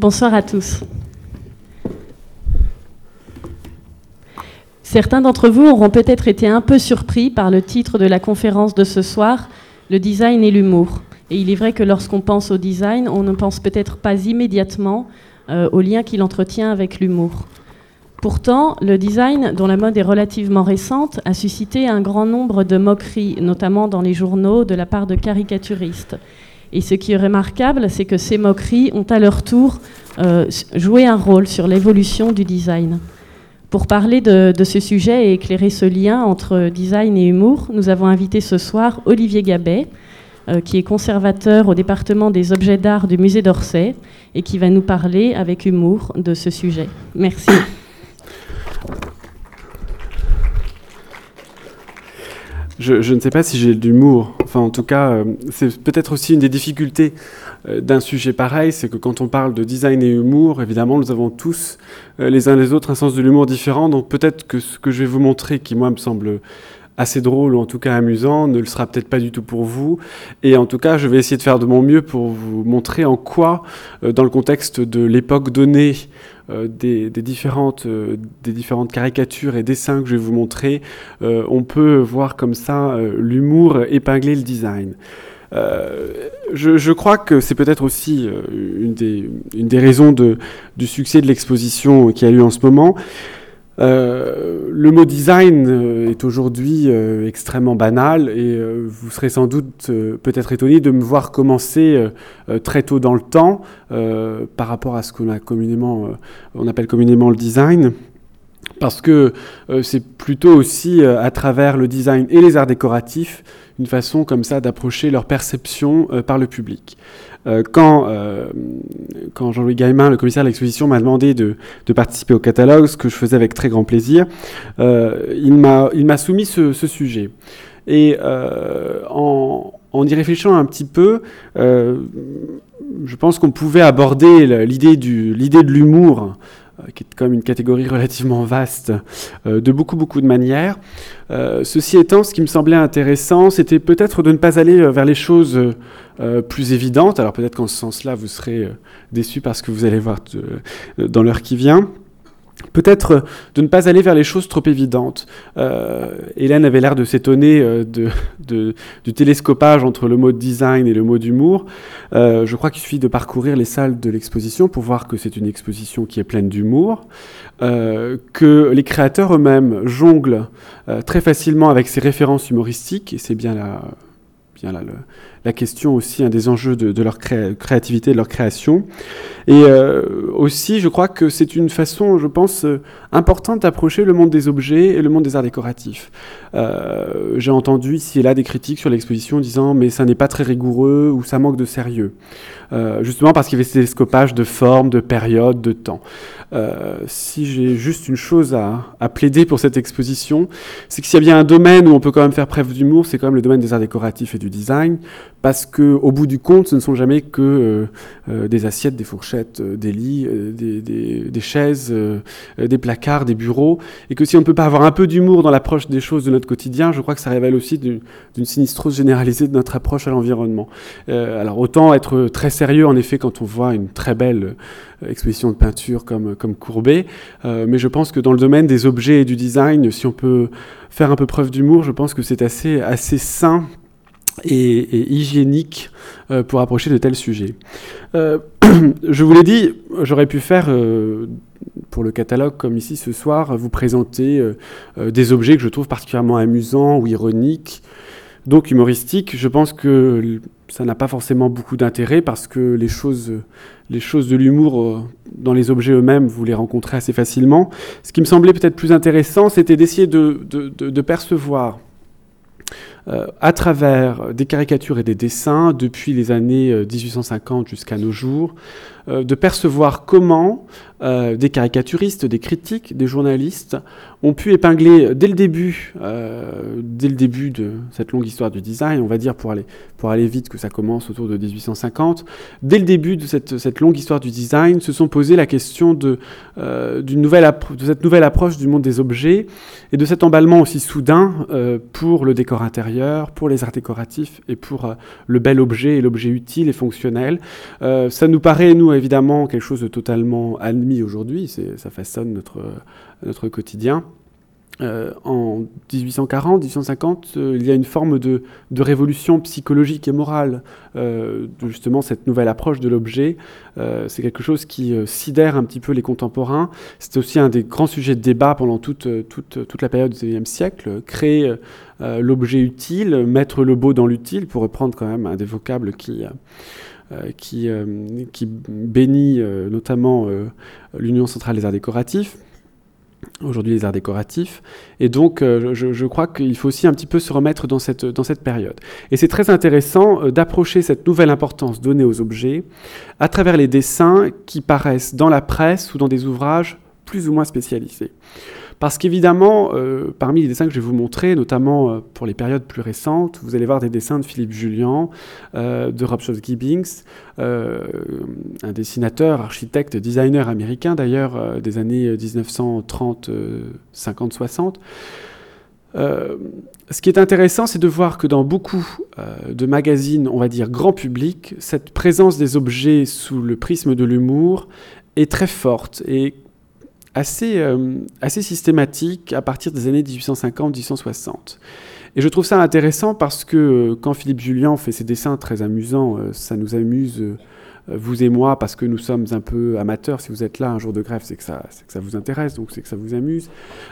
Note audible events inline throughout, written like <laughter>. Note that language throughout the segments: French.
Bonsoir à tous. Certains d'entre vous auront peut-être été un peu surpris par le titre de la conférence de ce soir, Le design et l'humour. Et il est vrai que lorsqu'on pense au design, on ne pense peut-être pas immédiatement euh, au lien qu'il entretient avec l'humour. Pourtant, le design, dont la mode est relativement récente, a suscité un grand nombre de moqueries, notamment dans les journaux, de la part de caricaturistes. Et ce qui est remarquable, c'est que ces moqueries ont à leur tour euh, joué un rôle sur l'évolution du design. Pour parler de, ce sujet et éclairer ce lien entre design et humour, nous avons invité ce soir Olivier Gabet, euh, qui est conservateur au département des objets d'art du musée d'Orsay et qui va nous parler avec humour de ce sujet. Merci. Je, ne sais pas si j'ai de l'humour. En tout cas, euh, c'est peut-être aussi une des difficultés euh, d'un sujet pareil, c'est que quand on parle de design et humour, évidemment, nous avons tous, euh, les uns les autres, un sens de l'humour différent. Donc peut-être que ce que je vais vous montrer, qui moi me semble assez drôle ou en tout cas amusant, ne le sera peut-être pas du tout pour vous. Et en tout cas, je vais essayer de faire de mon mieux pour vous montrer en quoi, dans le contexte de l'époque donnée, euh, des, différentes, euh, des différentes caricatures et dessins que je vais vous montrer, euh, on peut voir comme ça l'humour épingler le design. je, crois que c'est peut-être aussi une, des, raisons du succès de l'exposition qui a lieu en ce moment. Euh, le mot design euh, est aujourd'hui euh, extrêmement banal et vous serez sans doute peut-être étonné de me voir commencer très tôt dans le temps par rapport à ce qu'on communément, appelle communément le design. Parce que c'est plutôt aussi à travers le design et les arts décoratifs une façon comme ça d'approcher leur perception par le public. Euh, quand, euh, quand Jean-Louis Gaillemin, le commissaire de l'exposition, m'a demandé de, participer au catalogue, ce que je faisais avec très grand plaisir, euh, il m'a soumis ce, sujet. Et en, en, y réfléchissant un petit peu, je pense qu'on pouvait aborder l'idée de l'humour qui est comme une catégorie relativement vaste, de beaucoup, beaucoup de manières. ceci étant, ce qui me semblait intéressant, c'était peut-être de ne pas aller vers les choses euh, plus évidente. Alors peut-être qu'en ce sens-là, vous serez euh, déçus parce que vous allez voir euh, dans l'heure qui vient. Peut-être de ne pas aller vers les choses trop évidentes. Hélène avait l'air de s'étonner de, du télescopage entre le mot design et le mot d'humour. je crois qu'il suffit de parcourir les salles de l'exposition pour voir que c'est une exposition qui est pleine d'humour, que les créateurs eux-mêmes jonglent très facilement avec ces références humoristiques, et c'est bien la, bien là, le, la question aussi, un des enjeux de, leur créativité, de leur création. Et euh, aussi, je crois que c'est une façon, je pense, euh, importante d'approcher le monde des objets et le monde des arts décoratifs. Euh, j'ai entendu ici et là des critiques sur l'exposition disant mais ça n'est pas très rigoureux ou ça manque de sérieux. justement parce qu'il y avait ces scopage de formes, de périodes, de temps. si j'ai juste une chose à, à, plaider pour cette exposition, c'est que s'il y a bien un domaine où on peut quand même faire preuve d'humour, c'est quand même le domaine des arts décoratifs et du design parce que au bout du compte, ce ne sont jamais que euh, euh, des assiettes, des fourchettes, euh, des lits, des, chaises, des placards, des bureaux, et que si on ne peut pas avoir un peu d'humour dans l'approche des choses de notre quotidien, je crois que ça révèle aussi d'une sinistrose généralisée de notre approche à l'environnement. alors autant être très sérieux en effet quand on voit une très belle exposition de peinture comme, comme Courbet, mais je pense que dans le domaine des objets et du design, si on peut faire un peu preuve d'humour, je pense que c'est assez, assez sain et, hygiénique euh, pour approcher de tels sujets. Euh, <clears throat> je vous l'ai dit, j'aurais pu faire euh, pour le catalogue comme ici ce soir, vous présenter des objets que je trouve particulièrement amusants ou ironiques, donc humoristiques. Je pense que ça n'a pas forcément beaucoup d'intérêt parce que les choses, les choses de l'humour dans les objets eux-mêmes, vous les rencontrez assez facilement. Ce qui me semblait peut-être plus intéressant, c'était d'essayer de, de percevoir euh, à travers des caricatures et des dessins depuis les années 1850 euh, jusqu'à nos jours, euh, de percevoir comment des caricaturistes, des critiques, des journalistes ont pu épingler dès le début, dès le début de cette longue histoire du design, on va dire pour aller, pour aller vite que ça commence autour de 1850, dès le début de cette, cette longue histoire du design, se sont posé la question de, nouvelle de cette nouvelle approche du monde des objets et de cet emballement aussi soudain pour le décor intérieur pour les arts décoratifs et pour le bel objet et l'objet utile et fonctionnel. ça nous paraît, nous, évidemment, quelque chose de totalement admis aujourd'hui. Ça façonne notre, notre quotidien. Euh, en 1840, 1850, euh, il y a une forme de, révolution psychologique et morale euh, justement cette nouvelle approche de l'objet. c'est quelque chose qui sidère un petit peu les contemporains. C'est aussi un des grands sujets de débat pendant toute, la période du XIXe siècle. Créer l'objet utile, mettre le beau dans l'utile, pour reprendre quand même un des vocables qui bénit notamment l'Union centrale des arts décoratifs aujourd'hui les arts décoratifs. Et donc, euh, je, crois qu'il faut aussi un petit peu se remettre dans cette, dans cette période. Et c'est très intéressant euh, d'approcher cette nouvelle importance donnée aux objets à travers les dessins qui paraissent dans la presse ou dans des ouvrages plus ou moins spécialisés. Parce qu'évidemment, euh, parmi les dessins que je vais vous montrer, notamment euh, pour les périodes plus récentes, vous allez voir des dessins de Philippe Julien, euh, de Rob Gibbings, un dessinateur, architecte, designer américain d'ailleurs, des années 1930, 50, 60. ce qui est intéressant, c'est de voir que dans beaucoup de magazines, on va dire grand public, cette présence des objets sous le prisme de l'humour est très forte assez, euh, assez systématique à partir des années 1850-1860. Et je trouve ça intéressant parce que euh, quand Philippe Julien fait ses dessins très amusants, euh, ça nous amuse, vous et moi, parce que nous sommes un peu amateurs. Si vous êtes là un jour de grève, c'est que ça, que ça vous intéresse, donc c'est que ça vous amuse.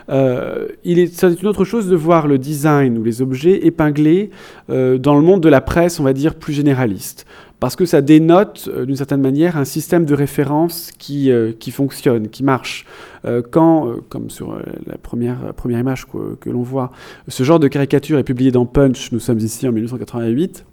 est, c'est une autre chose de voir le design ou les objets épinglés dans le monde de la presse, on va dire, plus généraliste parce que ça dénote euh, d'une certaine manière un système de référence qui, euh, qui fonctionne, qui marche. Euh, quand, comme sur la première, première image que, que l'on voit, ce genre de caricature est publié dans Punch, nous sommes ici en 1988,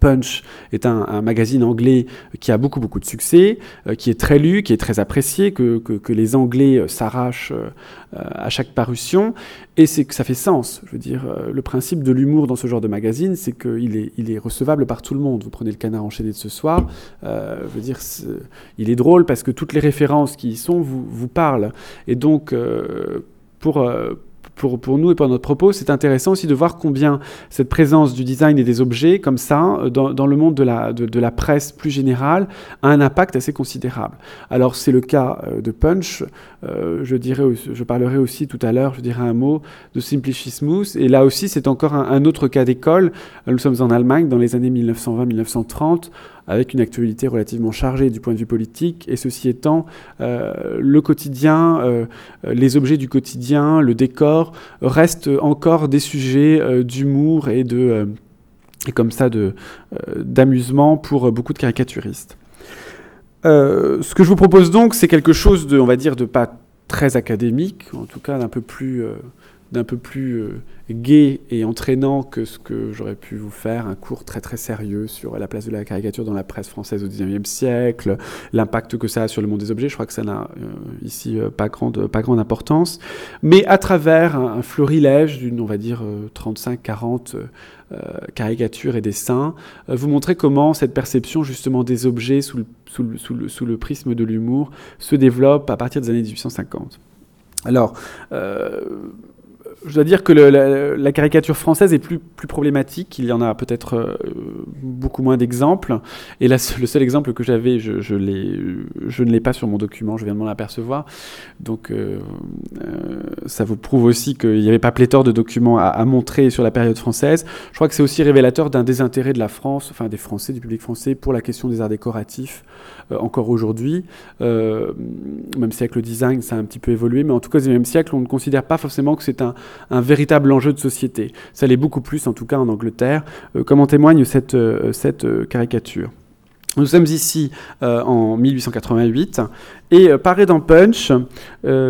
Punch est un, magazine anglais qui a beaucoup beaucoup de succès, euh, qui est très lu, qui est très apprécié, que, que, les Anglais euh, s'arrachent euh, à chaque parution, et c'est que ça fait sens. Je veux dire, le principe de l'humour dans ce genre de magazine, c'est qu'il est, il est recevable par tout le monde. Vous prenez le canard enchaîné de ce soir, je veux dire, il est drôle parce que toutes les références qui y sont vous, vous parlent, et donc pour pour, pour, nous et pour notre propos, c'est intéressant aussi de voir combien cette présence du design et des objets comme ça, euh, dans, dans le monde de la, de, de, la presse plus générale, a un impact assez considérable. Alors c'est le cas euh, de Punch, euh, je, dirais, je parlerai aussi tout à l'heure, je dirais un mot de Simplicismus, et là aussi c'est encore un, un, autre cas d'école. Nous sommes en Allemagne dans les années 1920-1930 avec une actualité relativement chargée du point de vue politique. Et ceci étant, euh, le quotidien, euh, les objets du quotidien, le décor restent encore des sujets euh, d'humour et de comme ça d'amusement pour beaucoup de caricaturistes. ce que je vous propose donc, c'est quelque chose de, on va dire, de pas très académique, en tout cas d'un peu plus, d'un peu plus gai et entraînant que ce que j'aurais pu vous faire, un cours très très sérieux sur la place de la caricature dans la presse française au XIXe siècle, l'impact que ça a sur le monde des objets. Je crois que ça n'a euh, ici euh, pas, grande, pas grande importance. Mais à travers un, florilège d'une, on va dire, 35-40 euh, caricatures et dessins, vous montrer comment cette perception justement des objets sous le, sous le, sous le, sous le prisme de l'humour se développe à partir des années 1850. Alors, je dois dire que la, caricature française est plus, problématique. Il y en a peut-être euh, beaucoup moins d'exemples. Et le seul exemple que j'avais, je, ne l'ai pas sur mon document, je viens de m'en apercevoir. Donc, euh, euh, ça vous prouve aussi qu'il n'y avait pas pléthore de documents à, montrer sur la période française. Je crois que c'est aussi révélateur d'un désintérêt de la France, enfin des Français, du public français, pour la question des arts décoratifs, encore aujourd'hui. même si avec le design, ça a un petit peu évolué, mais en tout cas, au XIXe siècle, on ne considère pas forcément que c'est un un véritable enjeu de société. Ça l'est beaucoup plus, en tout cas en Angleterre, euh, comme en témoigne cette, euh, euh, caricature. Nous sommes ici en 1888 et paraît dans Punch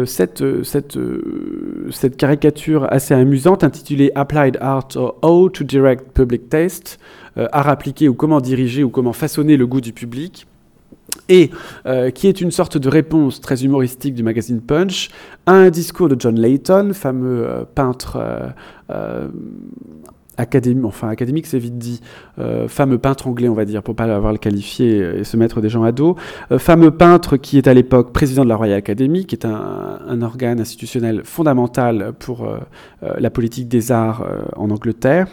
cette, cette, cette, caricature assez amusante intitulée Applied Art or How to Direct Public Taste, art appliqué ou comment diriger ou comment façonner le goût du public et euh, qui est une sorte de réponse très humoristique du magazine Punch à un discours de John Layton, fameux euh, peintre euh, académique, c'est vite dit, fameux peintre anglais on va dire, pour pas avoir le qualifié et se mettre des gens à dos, fameux peintre qui est à l'époque président de la Royal Academy, qui est un organe institutionnel fondamental pour la politique des arts en Angleterre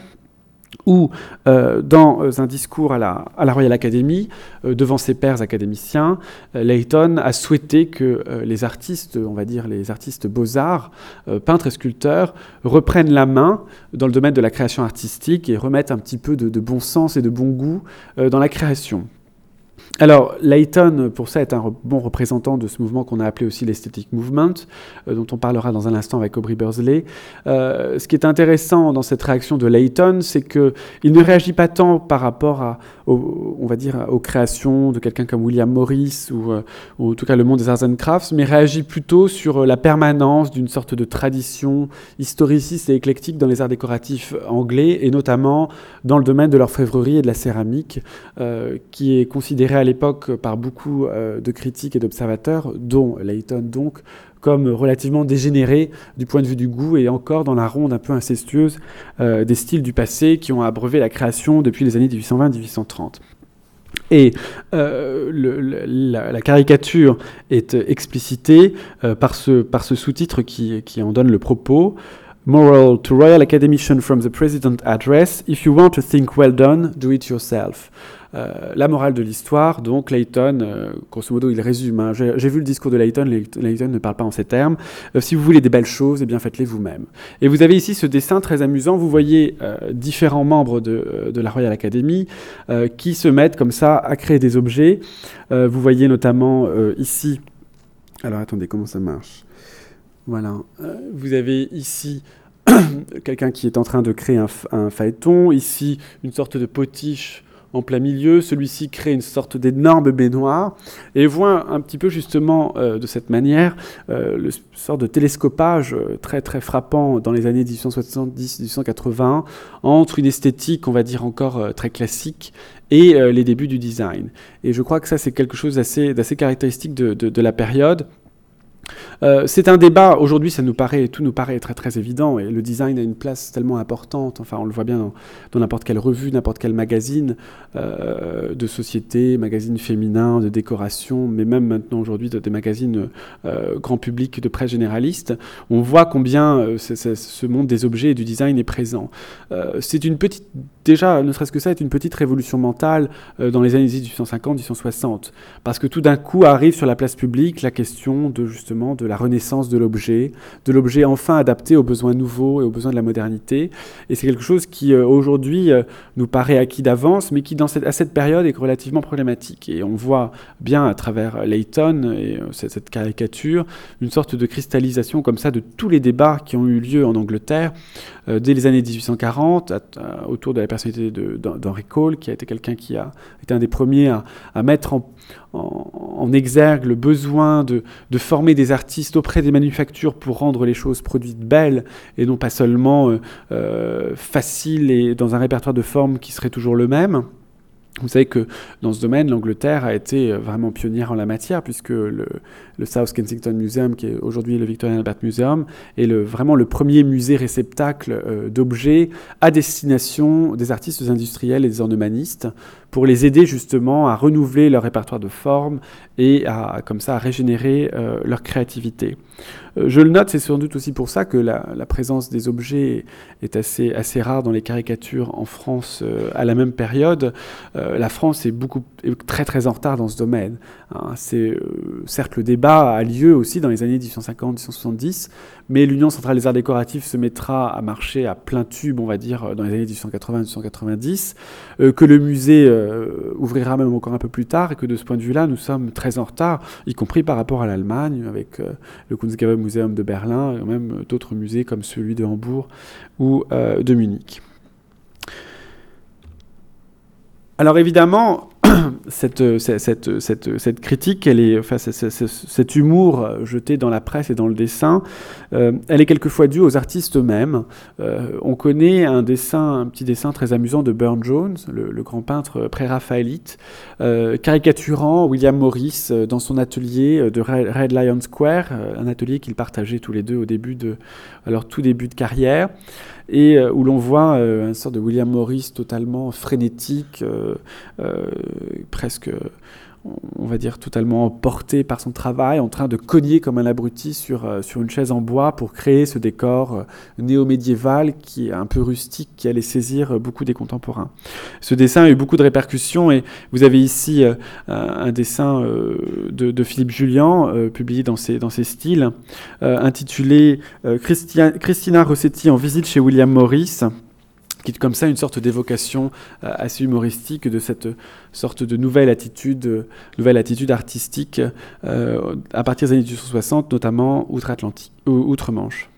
où, euh, dans un discours à la, Royal Academy, euh, devant ses pairs académiciens, euh, Layton a souhaité que les artistes, on va dire les artistes beaux-arts, peintres et sculpteurs, reprennent la main dans le domaine de la création artistique et remettent un petit peu de bon sens et de bon goût dans la création. Alors, Layton, pour ça, est un bon représentant de ce mouvement qu'on a appelé aussi l'Aesthetic Movement, euh, dont on parlera dans un instant avec Aubrey Bursley. Euh, ce qui est intéressant dans cette réaction de Layton, c'est qu'il ne réagit pas tant par rapport à, on va dire, aux créations de quelqu'un comme William Morris ou, euh, ou, en tout cas le monde des arts and crafts, mais réagit plutôt sur la permanence d'une sorte de tradition historiciste et éclectique dans les arts décoratifs anglais, et notamment dans le domaine de l'orfèvrerie et de la céramique, qui est considéré à l'époque par beaucoup euh, de critiques et d'observateurs, dont Layton donc, comme relativement dégénéré du point de vue du goût et encore dans la ronde un peu incestueuse euh, des styles du passé qui ont abreuvé la création depuis les années 1820-1830. Et euh, la, caricature est explicitée par ce, par ce sous-titre qui, qui, en donne le propos. Moral to Royal Academician from the President Address If you want to think well done, do it yourself. Euh, la morale de l'histoire, donc Layton, euh, grosso modo, il résume. Hein. J'ai vu le discours de Layton, Layton ne parle pas en ces termes. Euh, si vous voulez des belles choses, eh bien faites-les vous-même. Et vous avez ici ce dessin très amusant. Vous voyez différents membres de, la Royal Academy qui se mettent comme ça à créer des objets. vous voyez notamment ici. Alors attendez, comment ça marche? Voilà. vous avez ici <coughs> quelqu'un qui est en train de créer un, un, phaéton, ici une sorte de potiche en plein milieu. Celui-ci crée une sorte d'énorme baignoire et voit un petit peu justement euh, de cette manière euh, le sort de télescopage euh, très très frappant dans les années 1870-1880 entre une esthétique, on va dire encore très classique, et les débuts du design. Et je crois que ça c'est quelque chose d'assez caractéristique de, de la période. Euh, c'est un débat, aujourd'hui ça nous paraît, tout nous paraît très très évident, et le design a une place tellement importante, enfin on le voit bien dans n'importe quelle revue, n'importe quel magazine euh, de société, magazine féminin, de décoration, mais même maintenant aujourd'hui des magazines euh, grand public de presse généraliste, on voit combien ce monde des objets et du design est présent. c'est une petite, déjà, ne serait-ce que ça, est une petite révolution mentale dans les années 1850-1860, parce que tout d'un coup arrive sur la place publique la question de justement de la renaissance de l'objet, de l'objet enfin adapté aux besoins nouveaux et aux besoins de la modernité. Et c'est quelque chose qui euh, aujourd'hui euh, nous paraît acquis d'avance, mais qui dans cette, à cette période est relativement problématique. Et on voit bien à travers Layton et euh, cette, caricature une sorte de cristallisation comme ça de tous les débats qui ont eu lieu en Angleterre dès les années 1840 autour de la personnalité d'Henry Cole, qui a été quelqu'un qui a été un des premiers à, à mettre en, en, exergue le besoin de, former des artistes auprès des manufactures pour rendre les choses produites belles et non pas seulement euh, euh, faciles et dans un répertoire de formes qui serait toujours le même. Vous savez que dans ce domaine, l'Angleterre a été euh, vraiment pionnière en la matière, puisque le, South Kensington Museum, qui est aujourd'hui le Victorian Albert Museum, est vraiment le premier musée réceptacle d'objets à destination des artistes industriels et des ornemanistes pour les aider justement à renouveler leur répertoire de formes et à, comme ça, à régénérer euh, leur créativité. Euh, je le note, c'est sans doute aussi pour ça que la, présence des objets est assez, assez rare dans les caricatures en France euh, à la même période. la France est, beaucoup, très très en retard dans ce domaine. Hein. c'est, certes, le débat a lieu aussi dans les années 1850-1870, mais l'Union centrale des arts décoratifs se mettra à marcher à plein tube, on va dire, dans les années 1880-1890, que le musée euh, ouvrira même encore un peu plus tard, et que de ce point de vue-là, nous sommes très en retard, y compris par rapport à l'Allemagne, avec euh, le Kunstgewerbe Museum de Berlin, et même d'autres musées comme celui de Hambourg ou euh, de Munich. Alors évidemment, <coughs> cette, cette, cette, cette, critique, elle est, cet humour euh, jeté dans la presse et dans le dessin, euh, elle est quelquefois due aux artistes eux-mêmes. Euh, on connaît un dessin, un petit dessin très amusant de Burne Jones, le, grand peintre pré-raphaélite, caricaturant William Morris dans son atelier de Red Lion Square, un atelier qu'ils partageaient tous les deux au début de, tout début de carrière et euh, où l'on voit euh, un sort de William Morris totalement frénétique, euh, presque va dire, totalement emporté par son travail, en train de cogner comme un abruti sur, euh, une chaise en bois pour créer ce décor euh, néo-médiéval qui est un peu rustique, qui allait saisir euh, beaucoup des contemporains. Ce dessin a eu beaucoup de répercussions et vous avez ici un dessin de, Philippe Julien, publié dans ses, dans styles, intitulé Christina Rossetti en visite chez William Morris qui est comme ça une sorte d'évocation euh, assez humoristique de cette sorte de nouvelle attitude, euh, nouvelle attitude artistique euh, à partir des années 1860, notamment outre-Atlantique, outre-Manche.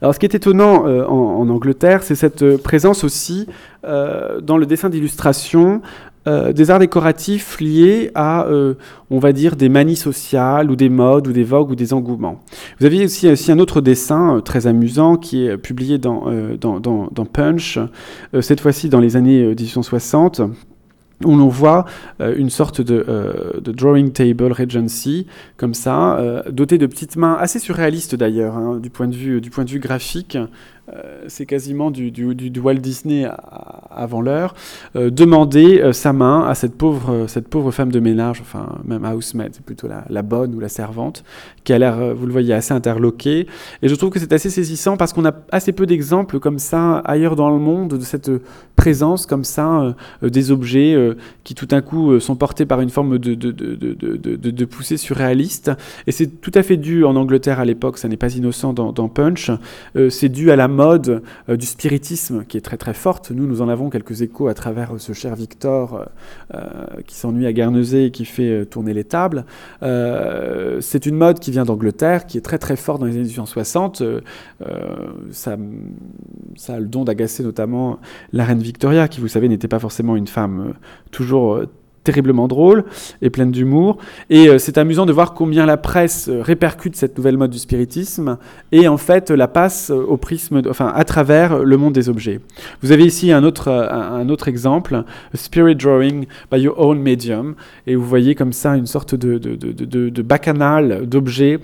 Alors, ce qui est étonnant en, Angleterre, c'est cette présence aussi dans le dessin d'illustration euh, des arts décoratifs liés à, euh, on va dire, des manies sociales ou des modes ou des vogues ou des engouements. Vous aviez aussi, aussi un autre dessin euh, très amusant qui est publié dans, dans, dans, dans Punch, cette fois-ci dans les années 1860 où l'on voit une sorte de, drawing table Regency, comme ça, doté de petites mains assez surréalistes d'ailleurs, hein, du, point de vue, du point de vue graphique, euh, c'est quasiment du, du, Walt Disney avant l'heure, euh, demander euh, sa main à cette pauvre, cette pauvre femme de ménage, enfin même housemaid, c'est plutôt la, bonne ou la servante, qui a l'air, vous le voyez, assez interloquée. Et je trouve que c'est assez saisissant parce qu'on a assez peu d'exemples comme ça ailleurs dans le monde de cette présence comme ça des objets qui tout d'un coup sont portés par une forme de, de, de, de poussée surréaliste. Et c'est tout à fait dû en Angleterre à l'époque, ça n'est pas innocent dans, Punch, c'est dû à la mode euh, du spiritisme qui est très très forte. Nous, nous en avons quelques échos à travers ce cher Victor euh, euh, qui s'ennuie à Guernesey et qui fait tourner les tables. c'est une mode qui vient d'Angleterre, qui est très très forte dans les années 1860. ça, ça a le don d'agacer notamment la reine Victoria, qui, vous savez, n'était pas forcément une femme toujours terriblement drôle et pleine d'humour. Et euh, c'est amusant de voir combien la presse euh, répercute cette nouvelle mode du spiritisme et en fait la passe euh, au prisme, enfin à travers le monde des objets. Vous avez ici un autre, un, autre exemple, Spirit Drawing by Your Own Medium, et vous voyez comme ça une sorte de, de, de, de bacchanal d'objets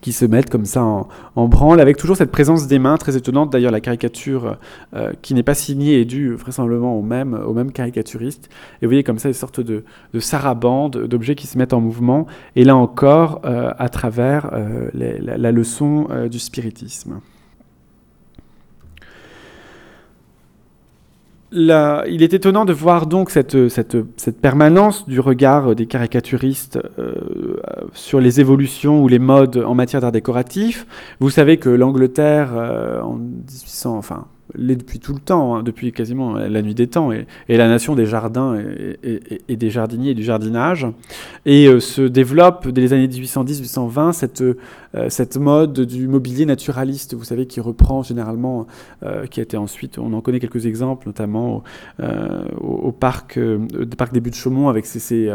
qui se mettent comme ça en, branle, avec toujours cette présence des mains très étonnante. D'ailleurs, la caricature euh, qui n'est pas signée est due vraisemblablement au même, au même caricaturiste. Et vous voyez comme ça une sorte de, de sarabande d'objets qui se mettent en mouvement, et là encore euh, à travers euh, la, leçon du spiritisme. Il est étonnant de voir donc cette, permanence du regard des caricaturistes euh, sur les évolutions ou les modes en matière d'art décoratif. Vous savez que l'Angleterre, euh, en 1800, enfin, l'est depuis tout le temps, hein, depuis quasiment la nuit des temps, et, la nation des jardins et, des jardiniers et du jardinage. Et euh, se développe dès les années 1810-1820 cette, euh, cette mode du mobilier naturaliste, vous savez, qui reprend généralement, euh, qui a été ensuite, on en connaît quelques exemples, notamment au, parc, parc des Buttes-Chaumont avec ses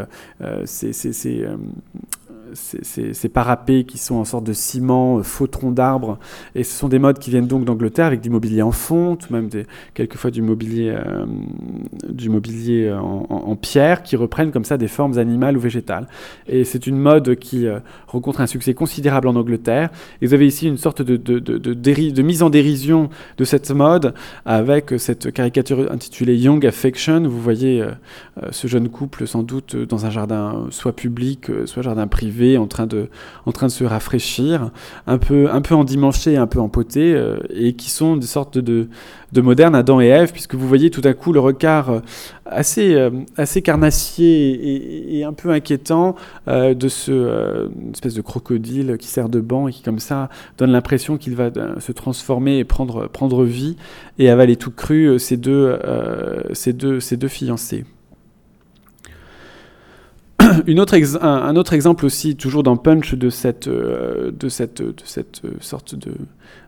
ces, parapets qui sont en sorte de ciment, euh, faux troncs d'arbres. Et ce sont des modes qui viennent donc d'Angleterre avec du mobilier en fonte, même quelquefois du mobilier, euh, du mobilier en, pierre, qui reprennent comme ça des formes animales ou végétales. Et c'est une mode qui euh, rencontre un succès considérable en Angleterre. Et vous avez ici une sorte de mise en dérision de cette mode avec cette caricature intitulée Young Affection. Vous voyez ce jeune couple sans doute dans un jardin soit public, soit jardin privé en train de, en train de se rafraîchir, un peu, un peu endimanchés, un peu empotés, euh, et qui sont des sortes de, de modernes Adam et Ève, puisque vous voyez tout à coup le regard euh, assez, euh, assez carnassier et, un peu inquiétant de ce espèce de crocodile qui sert de banc et qui comme ça donne l'impression qu'il va se transformer et prendre, prendre vie et avaler tout cru ces deux, ces deux, ces deux fiancés. <coughs> Une autre un, autre exemple aussi, toujours dans Punch, de cette, euh, sorte de,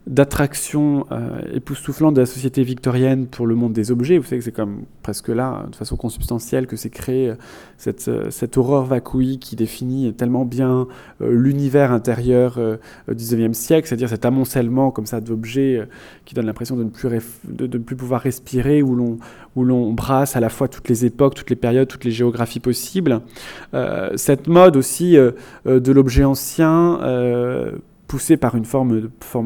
d'attraction euh, époustouflante de la société victorienne pour le monde des objets. Vous savez que c'est comme presque là, de façon consubstantielle, que c'est créé cette, euh, cette horreur vacouille qui définit tellement bien l'univers intérieur du 19e siècle, c'est-à-dire cet amoncellement comme ça d'objets qui donne l'impression de, ne plus pouvoir respirer, où l'on brasse à la fois toutes les époques, toutes les périodes, toutes les géographies possibles. Cette mode aussi de l'objet ancien poussé par une forme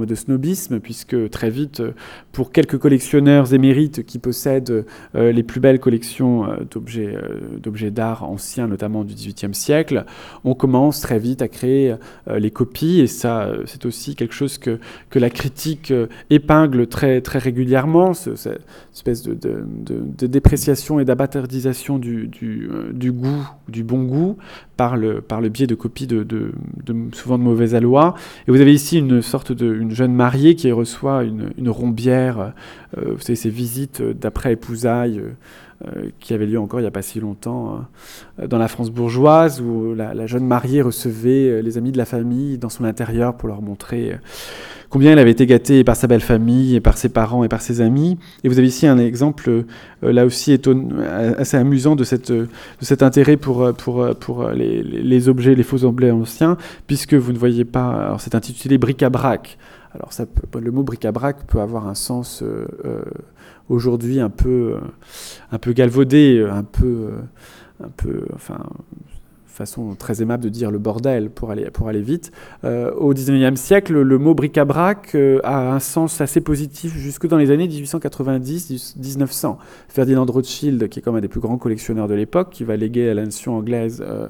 de, snobisme, puisque très vite, pour quelques collectionneurs émérites qui possèdent les plus belles collections d'objets, d'objets d'art anciens, notamment du XVIIIe siècle, on commence très vite à créer les copies, et ça, c'est aussi quelque chose que, que la critique épingle très, très régulièrement, cette espèce de, dépréciation et d'abattardisation du, du, du, goût, du bon goût, par le, par le biais de copies de, souvent de mauvais aloi. Et vous avez ici une sorte de une jeune mariée qui reçoit une, une rombière, euh, vous savez, ces visites d'après épousailles. Euh, qui avait lieu encore il n'y a pas si longtemps euh, dans la France bourgeoise, où la, jeune mariée recevait les amis de la famille dans son intérieur pour leur montrer combien elle avait été gâtée par sa belle famille, et par ses parents et par ses amis. Et vous avez ici un exemple, euh, là aussi assez amusant de, cette, de cet intérêt pour, pour, pour les, les, objets, les faux objets anciens, puisque vous ne voyez pas, alors c'est intitulé bric-à-brac. Alors le mot bric-à-brac peut avoir un sens euh, euh, aujourd'hui un peu, un peu galvaudé, un peu, un peu, enfin, façon très aimable de dire le bordel pour aller, pour aller vite. Euh, au XIXe siècle, le mot bric-à-brac euh, a un sens assez positif jusque dans les années 1890-1900. Ferdinand Rothschild, qui est comme un des plus grands collectionneurs de l'époque, qui va léguer à la nation anglaise euh,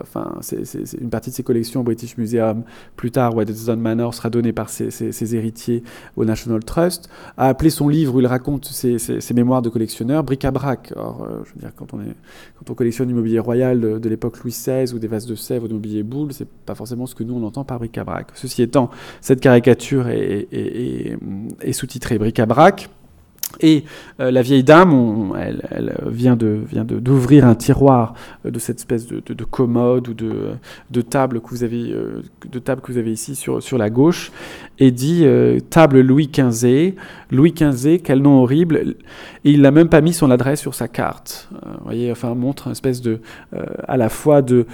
enfin, c'est, une partie de ses collections au British Museum. Plus tard, Waddesdon Manor sera donné par ses, ses, héritiers au National Trust, a appelé son livre où il raconte ses, mémoires de collectionneur bric-à-brac. Or, je veux dire, quand on, est, quand on collectionne l'immobilier royal de, de l'époque Louis ou des vases de sève ou de mobilier boule, c'est pas forcément ce que nous on entend par bric-à-brac. Ceci étant, cette caricature est, est sous-titrée bric-à-brac. Et euh, la vieille dame, elle, vient de vient d'ouvrir un tiroir euh, de cette espèce de, commode ou de, de, table que vous avez euh, de table que vous avez ici sur la gauche et dit table Louis XV. Louis XV, quel nom horrible. Et il n'a même pas mis son adresse sur sa carte. vous voyez, enfin montre une espèce de à la fois de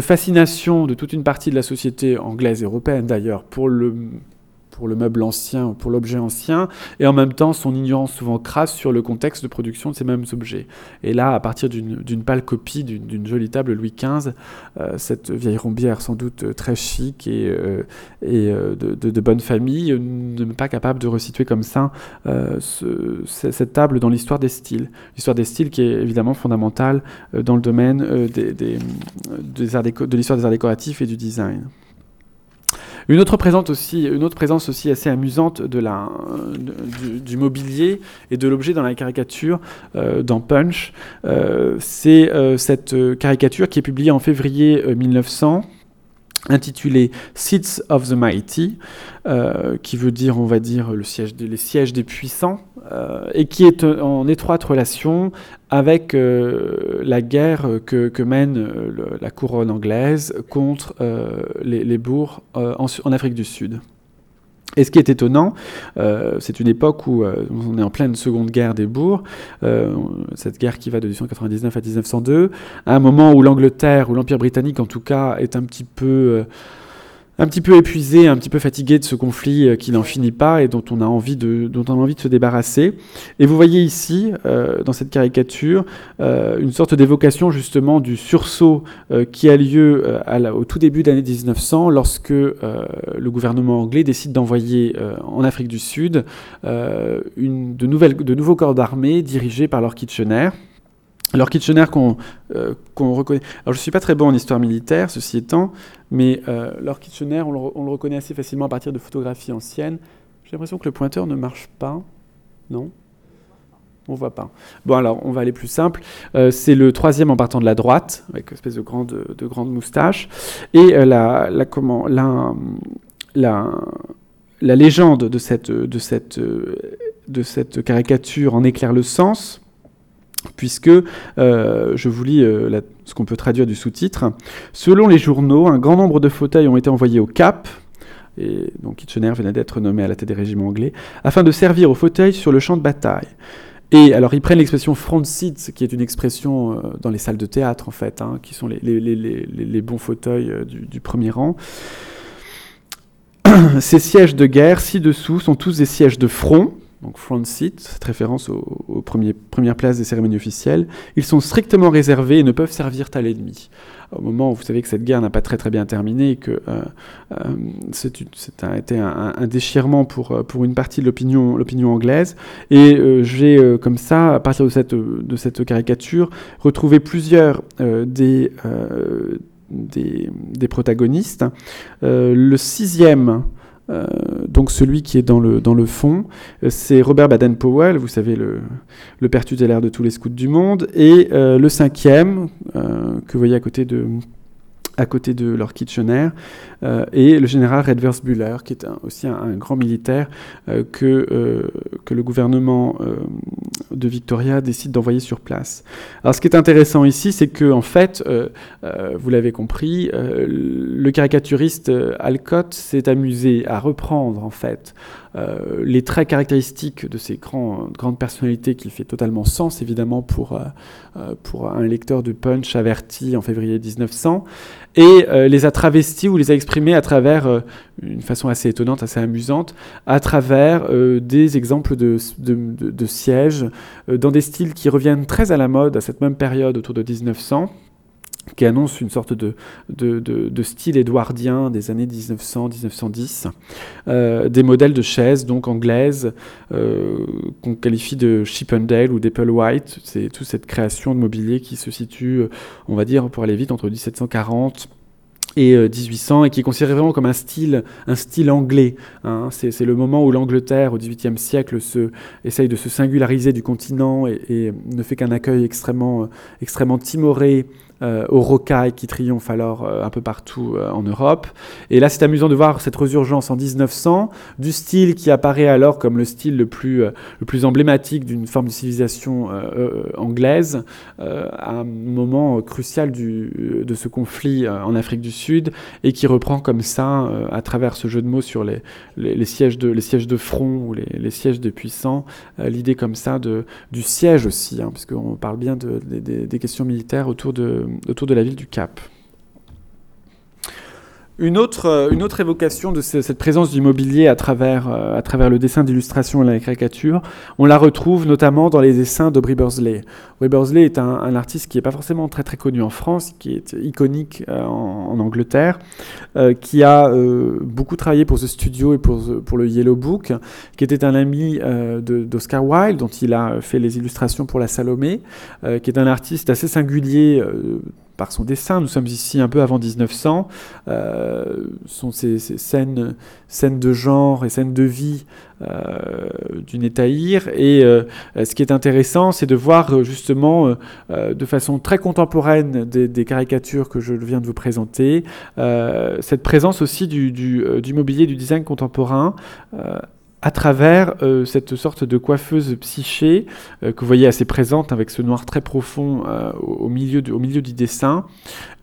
fascination de toute une partie de la société anglaise et européenne d'ailleurs pour le pour le meuble ancien, pour l'objet ancien, et en même temps son ignorance souvent crasse sur le contexte de production de ces mêmes objets. Et là, à partir d'une pâle copie d'une jolie table Louis XV, euh, cette vieille rombière sans doute euh, très chic et, euh, de, bonne famille, n'est pas capable de resituer comme ça cette table dans l'histoire des styles. L'histoire des styles qui est évidemment fondamentale dans le domaine de l'histoire des arts décoratifs et du design. Une autre, présence aussi, assez amusante de la, du, mobilier et de l'objet dans la caricature euh, dans Punch, euh, c'est euh, cette caricature qui est publiée en février 1900 intitulée Seats of the Mighty, qui veut dire, on va dire, le siège les sièges des puissants, et qui est en étroite relation avec euh, la guerre que, mène euh, la couronne anglaise contre euh, les, bourgs en, Afrique du Sud. Et ce qui est étonnant, c'est une époque où on est en pleine seconde guerre des bourgs, cette guerre qui va de 1899 à 1902, à un moment où l'Angleterre, ou l'Empire britannique en tout cas, est un petit peu un petit peu épuisé, un petit peu fatigué de ce conflit euh, qui n'en finit pas et dont on a envie de, se débarrasser. Et vous voyez ici, euh, dans cette caricature, euh, une sorte d'évocation justement du sursaut qui a lieu au tout début de l'année 1900 lorsque le gouvernement anglais décide d'envoyer en Afrique du Sud de nouveaux corps d'armée dirigés par Lord Kitchener. Alors Kitchener qu'on reconnaît. Alors je suis pas très bon en histoire militaire, ceci étant, mais euh, Kitchener, on le, reconnaît assez facilement à partir de photographies anciennes. J'ai l'impression que le pointeur ne marche pas. Non? On voit pas. Bon, alors, on va aller plus simple. Euh, c'est le troisième en partant de la droite, avec une espèce de grande, de moustache. Et euh, la, la, comment, la, la, légende de cette, de, cette, de cette caricature en éclaire le sens puisque euh, je vous lis euh, ce qu'on peut traduire du sous-titre. Selon les journaux, un grand nombre de fauteuils ont été envoyés au Cap, et donc Kitchener venait d'être nommé à la tête des régiments anglais, afin de servir aux fauteuils sur le champ de bataille. Et alors ils prennent l'expression front seats, qui est une expression euh, dans les salles de théâtre en fait, hein, qui sont les, bons fauteuils du, premier rang. <clears throat> Ces sièges de guerre ci-dessous sont tous des sièges de front, donc front seat, cette référence aux, premières places des cérémonies officielles, ils sont strictement réservés et ne peuvent servir à l'ennemi. Au moment où vous savez que cette guerre n'a pas très très bien terminé et que euh, euh, c'est été un, déchirement pour, euh, pour une partie de l'opinion anglaise. Et j'ai comme ça, à partir de cette, de cette caricature, retrouvé plusieurs des, des, des, protagonistes. le sixième euh, donc celui qui est dans le, dans le fond, euh, c'est Robert Baden-Powell, vous savez, le, le père tutélaire de tous les scouts du monde, et euh, le cinquième, que vous voyez à côté de, à côté de Lord Kitchener, euh, et le général Redvers Buller, qui est aussi un, grand militaire euh, que, euh, que le gouvernement de Victoria décide d'envoyer sur place. Alors ce qui est intéressant ici, c'est que en fait, vous l'avez compris, le caricaturiste Alcott s'est amusé à reprendre en fait les traits caractéristiques de ces grandes personnalités qui fait totalement sens évidemment pour, pour un lecteur de Punch averti en février 1900, et les a travestis ou les a exprimés à travers euh, une façon assez étonnante, assez amusante, à travers euh, des exemples de, de, sièges euh, dans des styles qui reviennent très à la mode à cette même période autour de 1900 qui annonce une sorte de, style édouardien des années 1900-1910, des modèles de chaises donc anglaises qu'on qualifie de Chippendale ou d'Applewhite. C'est toute cette création de mobilier qui se situe, on va dire pour aller vite, entre 1740 et 1800 euh, et qui est considéré vraiment comme un style, un style anglais. Hein. C'est le moment où l'Angleterre, au XVIIIe siècle, se, essaye de se singulariser du continent et, ne fait qu'un accueil euh, extrêmement timoré euh, au rocaille qui triomphe alors euh, un peu partout euh, en Europe. Et là, c'est amusant de voir cette résurgence en 1900 du style qui apparaît alors comme le style le plus, le plus emblématique d'une forme de civilisation anglaise à un moment crucial du, de ce conflit en Afrique du Sud et qui reprend comme ça, à travers ce jeu de mots sur les, les, sièges, de, les sièges de front ou les, les sièges de puissants, l'idée comme ça de, du siège aussi, hein, puisqu'on parle bien de, des questions militaires autour de, autour de la ville du Cap. Une autre, euh, une autre évocation de cette présence du mobilier à travers, euh, à travers le dessin d'illustration et la caricature, on la retrouve notamment dans les dessins d'Aubrey Bursley. Bursley est un, artiste qui n'est pas forcément très très connu en France, qui est iconique euh, en, Angleterre, qui a beaucoup travaillé pour The Studio et pour, pour le Yellow Book, qui était un ami d'Oscar Wilde, dont il a fait les illustrations pour la Salomé, qui est un artiste assez singulier par son dessin. Nous sommes ici un peu avant 1900. Euh, sont ces, scènes, scènes de genre et scènes de vie euh, du. Et euh, ce qui est intéressant, c'est de voir euh, justement de façon très contemporaine des, caricatures que je viens de vous présenter, cette présence aussi du, mobilier, du design contemporain à travers euh, cette sorte de coiffeuse psyché euh, que vous voyez assez présente avec ce noir très profond euh, au, milieu au milieu du dessin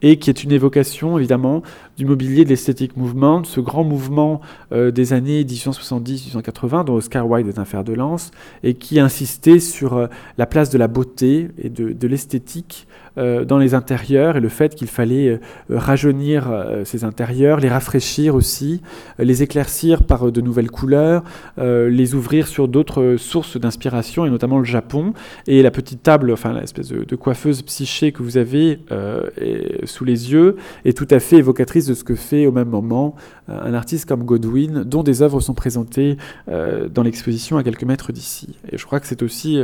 et qui est une évocation évidemment du mobilier de l'esthétique movement, ce grand mouvement des années 1870-1880 dont Oscar Wilde est un fer de lance et qui insistait sur la place de la beauté et de, de l'esthétique dans les intérieurs et le fait qu'il fallait euh, rajeunir euh, ces intérieurs, les rafraîchir aussi, les éclaircir par de nouvelles couleurs, les ouvrir sur d'autres sources d'inspiration et notamment le Japon. Et la petite table, enfin l'espèce de, coiffeuse psyché que vous avez sous les yeux est tout à fait évocatrice de ce que fait au même moment un artiste comme Godwin, dont des œuvres sont présentées dans l'exposition à quelques mètres d'ici. Et je crois que c'est aussi,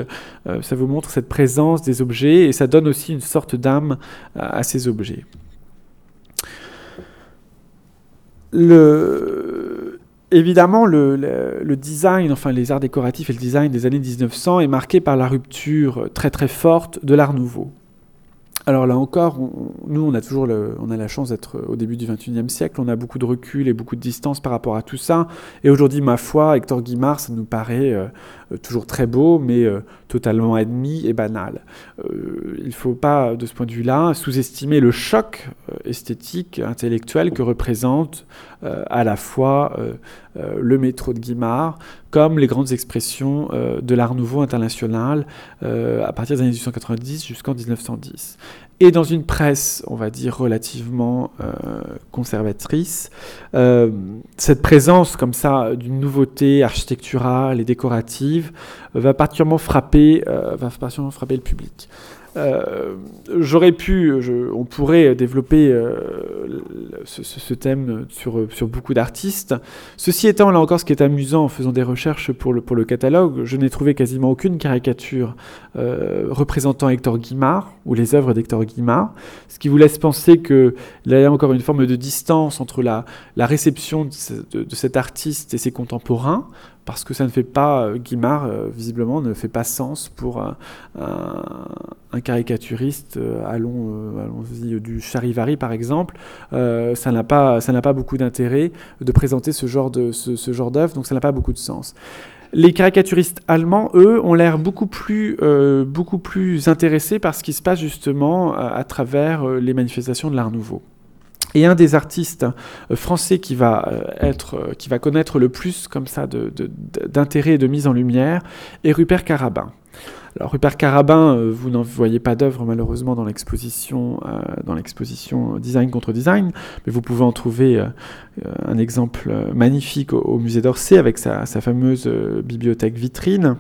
ça vous montre cette présence des objets et ça donne aussi une sorte d'âme à, ces objets. évidemment, le, design, enfin les arts décoratifs et le design des années 1900 est marqué par la rupture très très forte de l'art nouveau. Alors là encore, nous, on a toujours on a la chance d'être au début du XXIe siècle, on a beaucoup de recul et beaucoup de distance par rapport à tout ça. Et aujourd'hui, ma foi, Hector Guimard, ça nous paraît euh, euh, toujours très beau, mais euh, totalement admis et banal. Il ne faut pas, de ce point de vue-là, sous-estimer le choc esthétique, intellectuel que représente à la fois le métro de Guimard comme les grandes expressions de l'Art Nouveau international à partir des années 1890 jusqu'en 1910 et dans une presse, on va dire, relativement euh, conservatrice, euh, cette présence comme ça d'une nouveauté architecturale et décorative va particulièrement frapper, euh, va particulièrement frapper le public. Euh, j'aurais pu, on pourrait développer euh, ce, thème sur, sur beaucoup d'artistes. Ceci étant, là encore, ce qui est amusant en faisant des recherches pour le, pour le catalogue, je n'ai trouvé quasiment aucune caricature euh, représentant Hector Guimard ou les œuvres d'Hector Guimard, ce qui vous laisse penser qu'il y a encore une forme de distance entre la, la réception de, de cet artiste et ses contemporains, parce que ça ne fait pas, euh, Guimard, euh, visiblement, ne fait pas sens pour un, caricaturiste, euh, allons, allons-y, du Charivari par exemple, ça n'a pas, ça n'a pas beaucoup d'intérêt de présenter ce genre, de, ce, genre d'œuvre, donc ça n'a pas beaucoup de sens. Les caricaturistes allemands, eux, ont l'air beaucoup plus, beaucoup plus intéressés par ce qui se passe justement à travers les manifestations de l'Art Nouveau. Et un des artistes euh, français qui va, euh, euh, qui va connaître le plus comme ça d'intérêt et de mise en lumière est Rupert Carabin. Alors Rupert Carabin, vous n'en voyez pas d'œuvre malheureusement dans l'exposition, dans l'exposition Design contre Design, mais vous pouvez en trouver un exemple magnifique au, musée d'Orsay avec sa fameuse bibliothèque vitrine.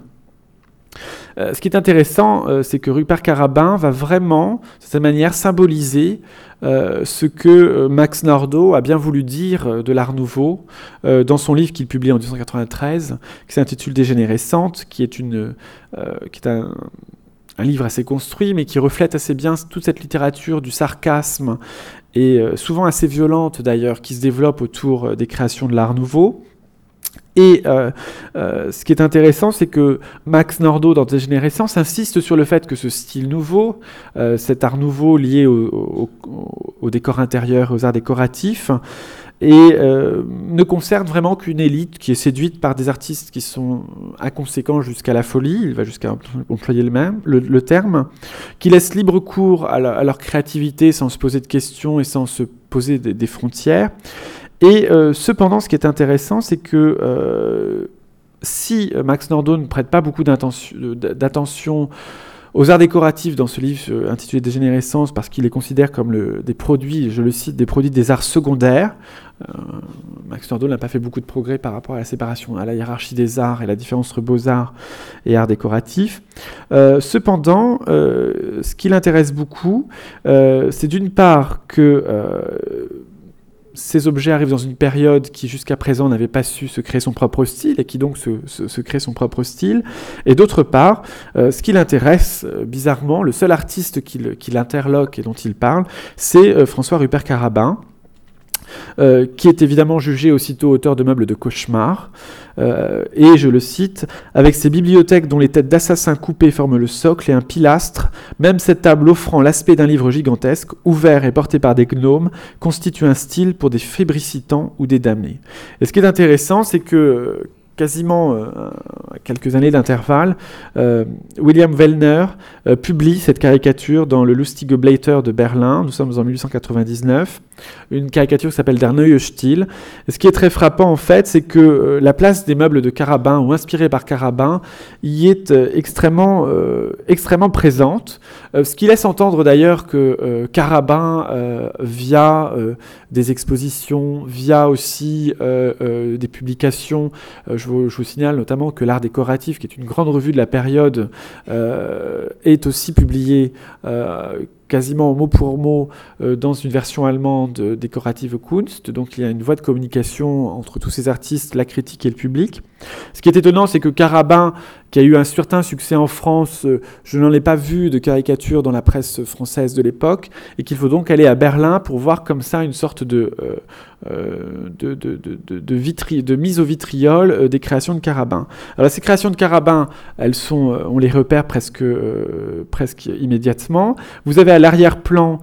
Ce qui est intéressant, c'est que Rupert Carabin va vraiment, de cette manière, symboliser euh, ce que euh, Max Nordau a bien voulu dire euh, de l'Art Nouveau dans son livre qu'il publie en 1993, qui s'intitule Dégénérescente, qui est, qui est un, livre assez construit, mais qui reflète assez bien toute cette littérature du sarcasme, et souvent assez violente d'ailleurs, qui se développe autour des créations de l'Art Nouveau. Et euh, euh, ce qui est intéressant, c'est que Max Nordau, dans Dégénérescence, insiste sur le fait que ce style nouveau, euh, cet art nouveau lié au, décor intérieur, aux arts décoratifs, et ne concerne vraiment qu'une élite qui est séduite par des artistes qui sont inconséquents jusqu'à la folie, il va jusqu'à employer le, même, le, terme, qui laissent libre cours à, leur créativité sans se poser de questions et sans se poser des frontières, et euh, cependant, ce qui est intéressant, c'est que euh, si Max Nordau ne prête pas beaucoup d'attention aux arts décoratifs dans ce livre euh, intitulé Dégénérescence parce qu'il les considère comme des produits, je le cite, des produits des arts secondaires. Max Nordau n'a pas fait beaucoup de progrès par rapport à la séparation, à la hiérarchie des arts et la différence entre beaux-arts et arts décoratifs. cependant, ce qui l'intéresse beaucoup, c'est d'une part que ces objets arrivent dans une période qui jusqu'à présent n'avait pas su se créer son propre style et qui donc se, crée son propre style. Et d'autre part, euh, ce qui l'intéresse, euh, bizarrement, le seul artiste qui l'interloque et dont il parle, c'est euh, François Rupert Carabin, euh, qui est évidemment jugé aussitôt auteur de meubles de cauchemar. Euh, et je le cite, avec ses bibliothèques dont les têtes d'assassins coupées forment le socle et un pilastre, même cette table offrant l'aspect d'un livre gigantesque, ouvert et porté par des gnomes, constitue un style pour des fébricitants ou des damnés. Et ce qui est intéressant, c'est que quasiment euh, quelques années d'intervalle, euh, William Wellner euh, publie cette caricature dans le Lustige Blätter de Berlin. Nous sommes en 1899. Une caricature qui s'appelle Der Neue Stil. Ce qui est très frappant, en fait, c'est que la place des meubles de Carabin, ou inspirés par Carabin, y est extrêmement, extrêmement présente. ce qui laisse entendre d'ailleurs que Carabin, via des expositions, via aussi des publications, je vous, signale notamment que l'art décoratif, qui est une grande revue de la période, euh, est aussi publié euh, quasiment mot pour mot euh, dans une version allemande décorative Kunst. Donc il y a une voie de communication entre tous ces artistes, la critique et le public. Ce qui est étonnant, c'est que Carabin, qui a eu un certain succès en France, je n'en ai pas vu de caricature dans la presse française de l'époque, et qu'il faut donc aller à Berlin pour voir comme ça une sorte de, euh, de, de, de, mise au vitriol euh, des créations de Carabin. Alors ces créations de Carabin, elles sont, euh, on les repère presque, presque immédiatement. Vous avez à l'arrière-plan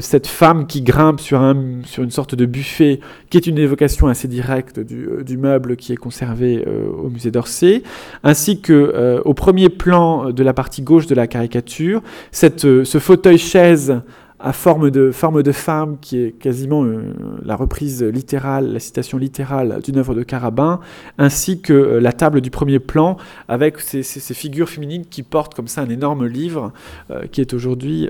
cette femme qui grimpe sur, un, sur une sorte de buffet, qui est une évocation assez directe du, du meuble qui est conservé au musée d'Orsay, ainsi que au premier plan de la partie gauche de la caricature, cette, ce fauteuil-chaise à forme de, forme de femme, qui est quasiment euh, la reprise littérale, la citation littérale d'une œuvre de Carabin, ainsi que euh, la table du premier plan, avec ces, figures féminines qui portent comme ça un énorme livre, euh, qui est aujourd'hui,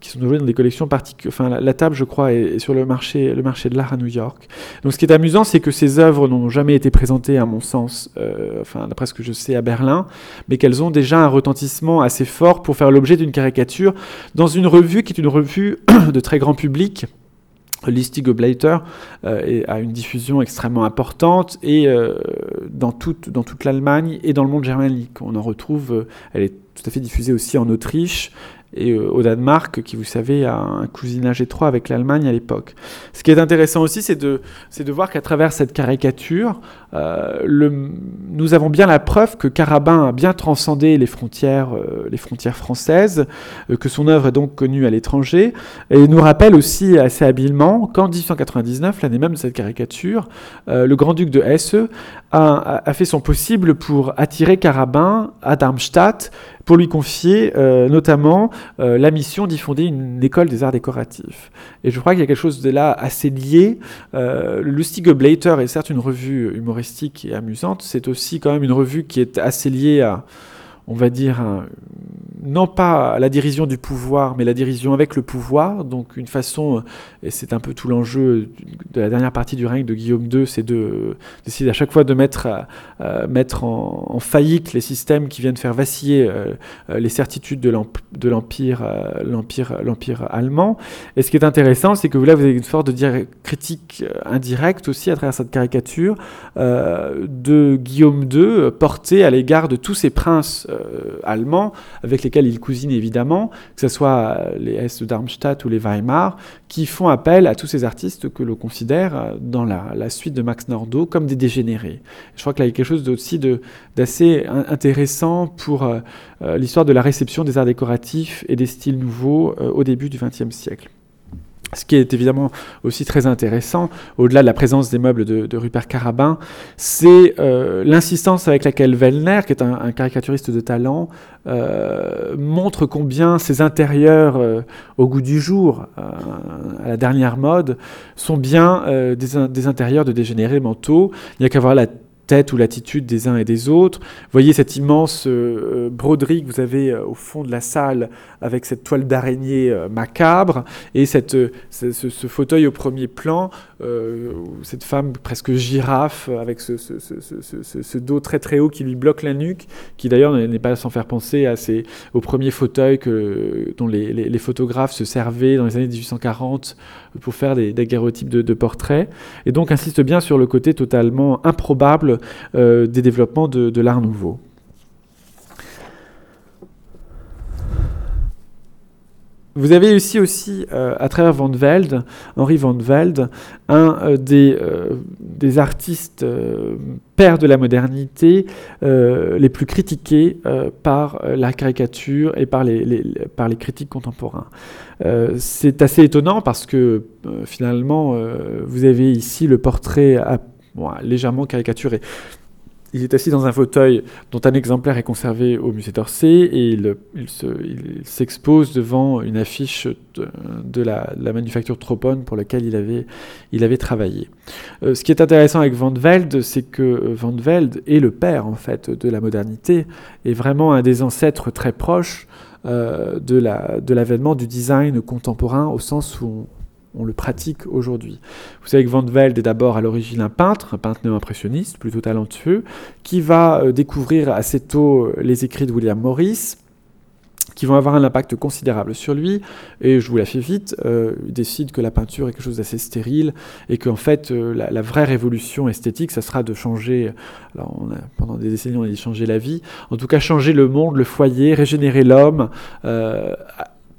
qui sont aujourd'hui dans des collections particulières. Enfin, la, table, je crois, est, sur le marché, le marché de l'art à New York. Donc, ce qui est amusant, c'est que ces œuvres n'ont jamais été présentées, à mon sens, enfin, d'après ce que je sais, à Berlin, mais qu'elles ont déjà un retentissement assez fort pour faire l'objet d'une caricature dans une revue qui est une revue <clears throat> de très grand public. Listig Oblater euh, a une diffusion extrêmement importante et euh, dans toute, dans toute l'Allemagne et dans le monde germanique. On en retrouve, euh, elle est tout à fait diffusée aussi en Autriche et au Danemark, qui vous savez a un cousinage étroit avec l'Allemagne à l'époque. Ce qui est intéressant aussi, c'est de, de voir qu'à travers cette caricature, euh, nous avons bien la preuve que Carabin a bien transcendé les frontières, euh, françaises, que son œuvre est donc connue à l'étranger, et nous rappelle aussi assez habilement qu'en 1899, l'année même de cette caricature, le grand-duc de Hesse a, fait son possible pour attirer Carabin à Darmstadt pour lui confier euh, notamment euh, la mission d'y fonder une école des arts décoratifs. Et je crois qu'il y a quelque chose de là assez lié. Euh, le Lustige Blater est certes une revue humoristique et amusante, c'est aussi quand même une revue qui est assez liée à, on va dire, non pas la dérision du pouvoir, mais la dérision avec le pouvoir. Donc une façon, et c'est un peu tout l'enjeu de la dernière partie du règne de Guillaume II, c'est de, d'essayer à chaque fois de mettre, euh, mettre en, faillite les systèmes qui viennent faire vaciller euh, les certitudes de, euh, l'empire allemand. Et ce qui est intéressant, c'est que là, vous avez une sorte de critique indirecte aussi à travers cette caricature de Guillaume II portée à l'égard de tous ces princes allemands avec les il cousine évidemment, que ce soit euh, les S de Darmstadt ou les Weimar, qui font appel à tous ces artistes que l'on considère euh, dans la, suite de Max Nordau comme des dégénérés. Je crois que là, il y a quelque chose aussi d'assez intéressant pour euh, l'histoire de la réception des arts décoratifs et des styles nouveaux au début du XXe siècle. Ce qui est évidemment aussi très intéressant, au-delà de la présence des meubles de, Rupert Carabin, c'est euh, l'insistance avec laquelle Wellner, qui est un, caricaturiste de talent, euh, montre combien ces intérieurs euh, au goût du jour, à la dernière mode, sont bien des, des, intérieurs de dégénérés mentaux. Il n'y a qu'à voir la tête ou l'attitude des uns et des autres. Voyez cette immense euh, broderie que vous avez euh, au fond de la salle avec cette toile d'araignée euh, macabre et cette, ce, fauteuil au premier plan, cette femme presque girafe avec ce, ce, dos très très haut qui lui bloque la nuque, qui d'ailleurs n'est pas sans faire penser à ces, au premier fauteuil que, dont les, photographes se servaient dans les années 1840 pour faire des daguerreotypes de portraits. Et donc insiste bien sur le côté totalement improbable euh, des développements de, l'art nouveau. Vous avez aussi, aussi euh, à travers Van Velde, Henri Van Velde, un euh, des, artistes pères de la modernité les plus critiqués par la caricature et par les critiques contemporains. C'est assez étonnant parce que finalement, vous avez ici le portrait à légèrement caricaturé. Il est assis dans un fauteuil dont un exemplaire est conservé au musée d'Orsay et il, s'expose devant une affiche de, la, manufacture Tropon pour laquelle il avait, il avait travaillé. Euh, ce qui est intéressant avec Van Velde, c'est que Van Velde est le père en fait de la modernité et vraiment un des ancêtres très proches euh, de l'avènement du design contemporain au sens où on le pratique aujourd'hui. Vous savez que Van Velde est d'abord à l'origine un peintre, un peintre néo-impressionniste, plutôt talentueux, qui va euh, découvrir assez tôt euh, les écrits de William Morris, qui vont avoir un impact considérable sur lui, et je vous la fais vite, euh, il décide que la peinture est quelque chose d'assez stérile, et qu'en fait, la, vraie révolution esthétique, ça sera de changer, alors pendant des décennies on a dit changer la vie, en tout cas changer le monde, le foyer, régénérer l'homme,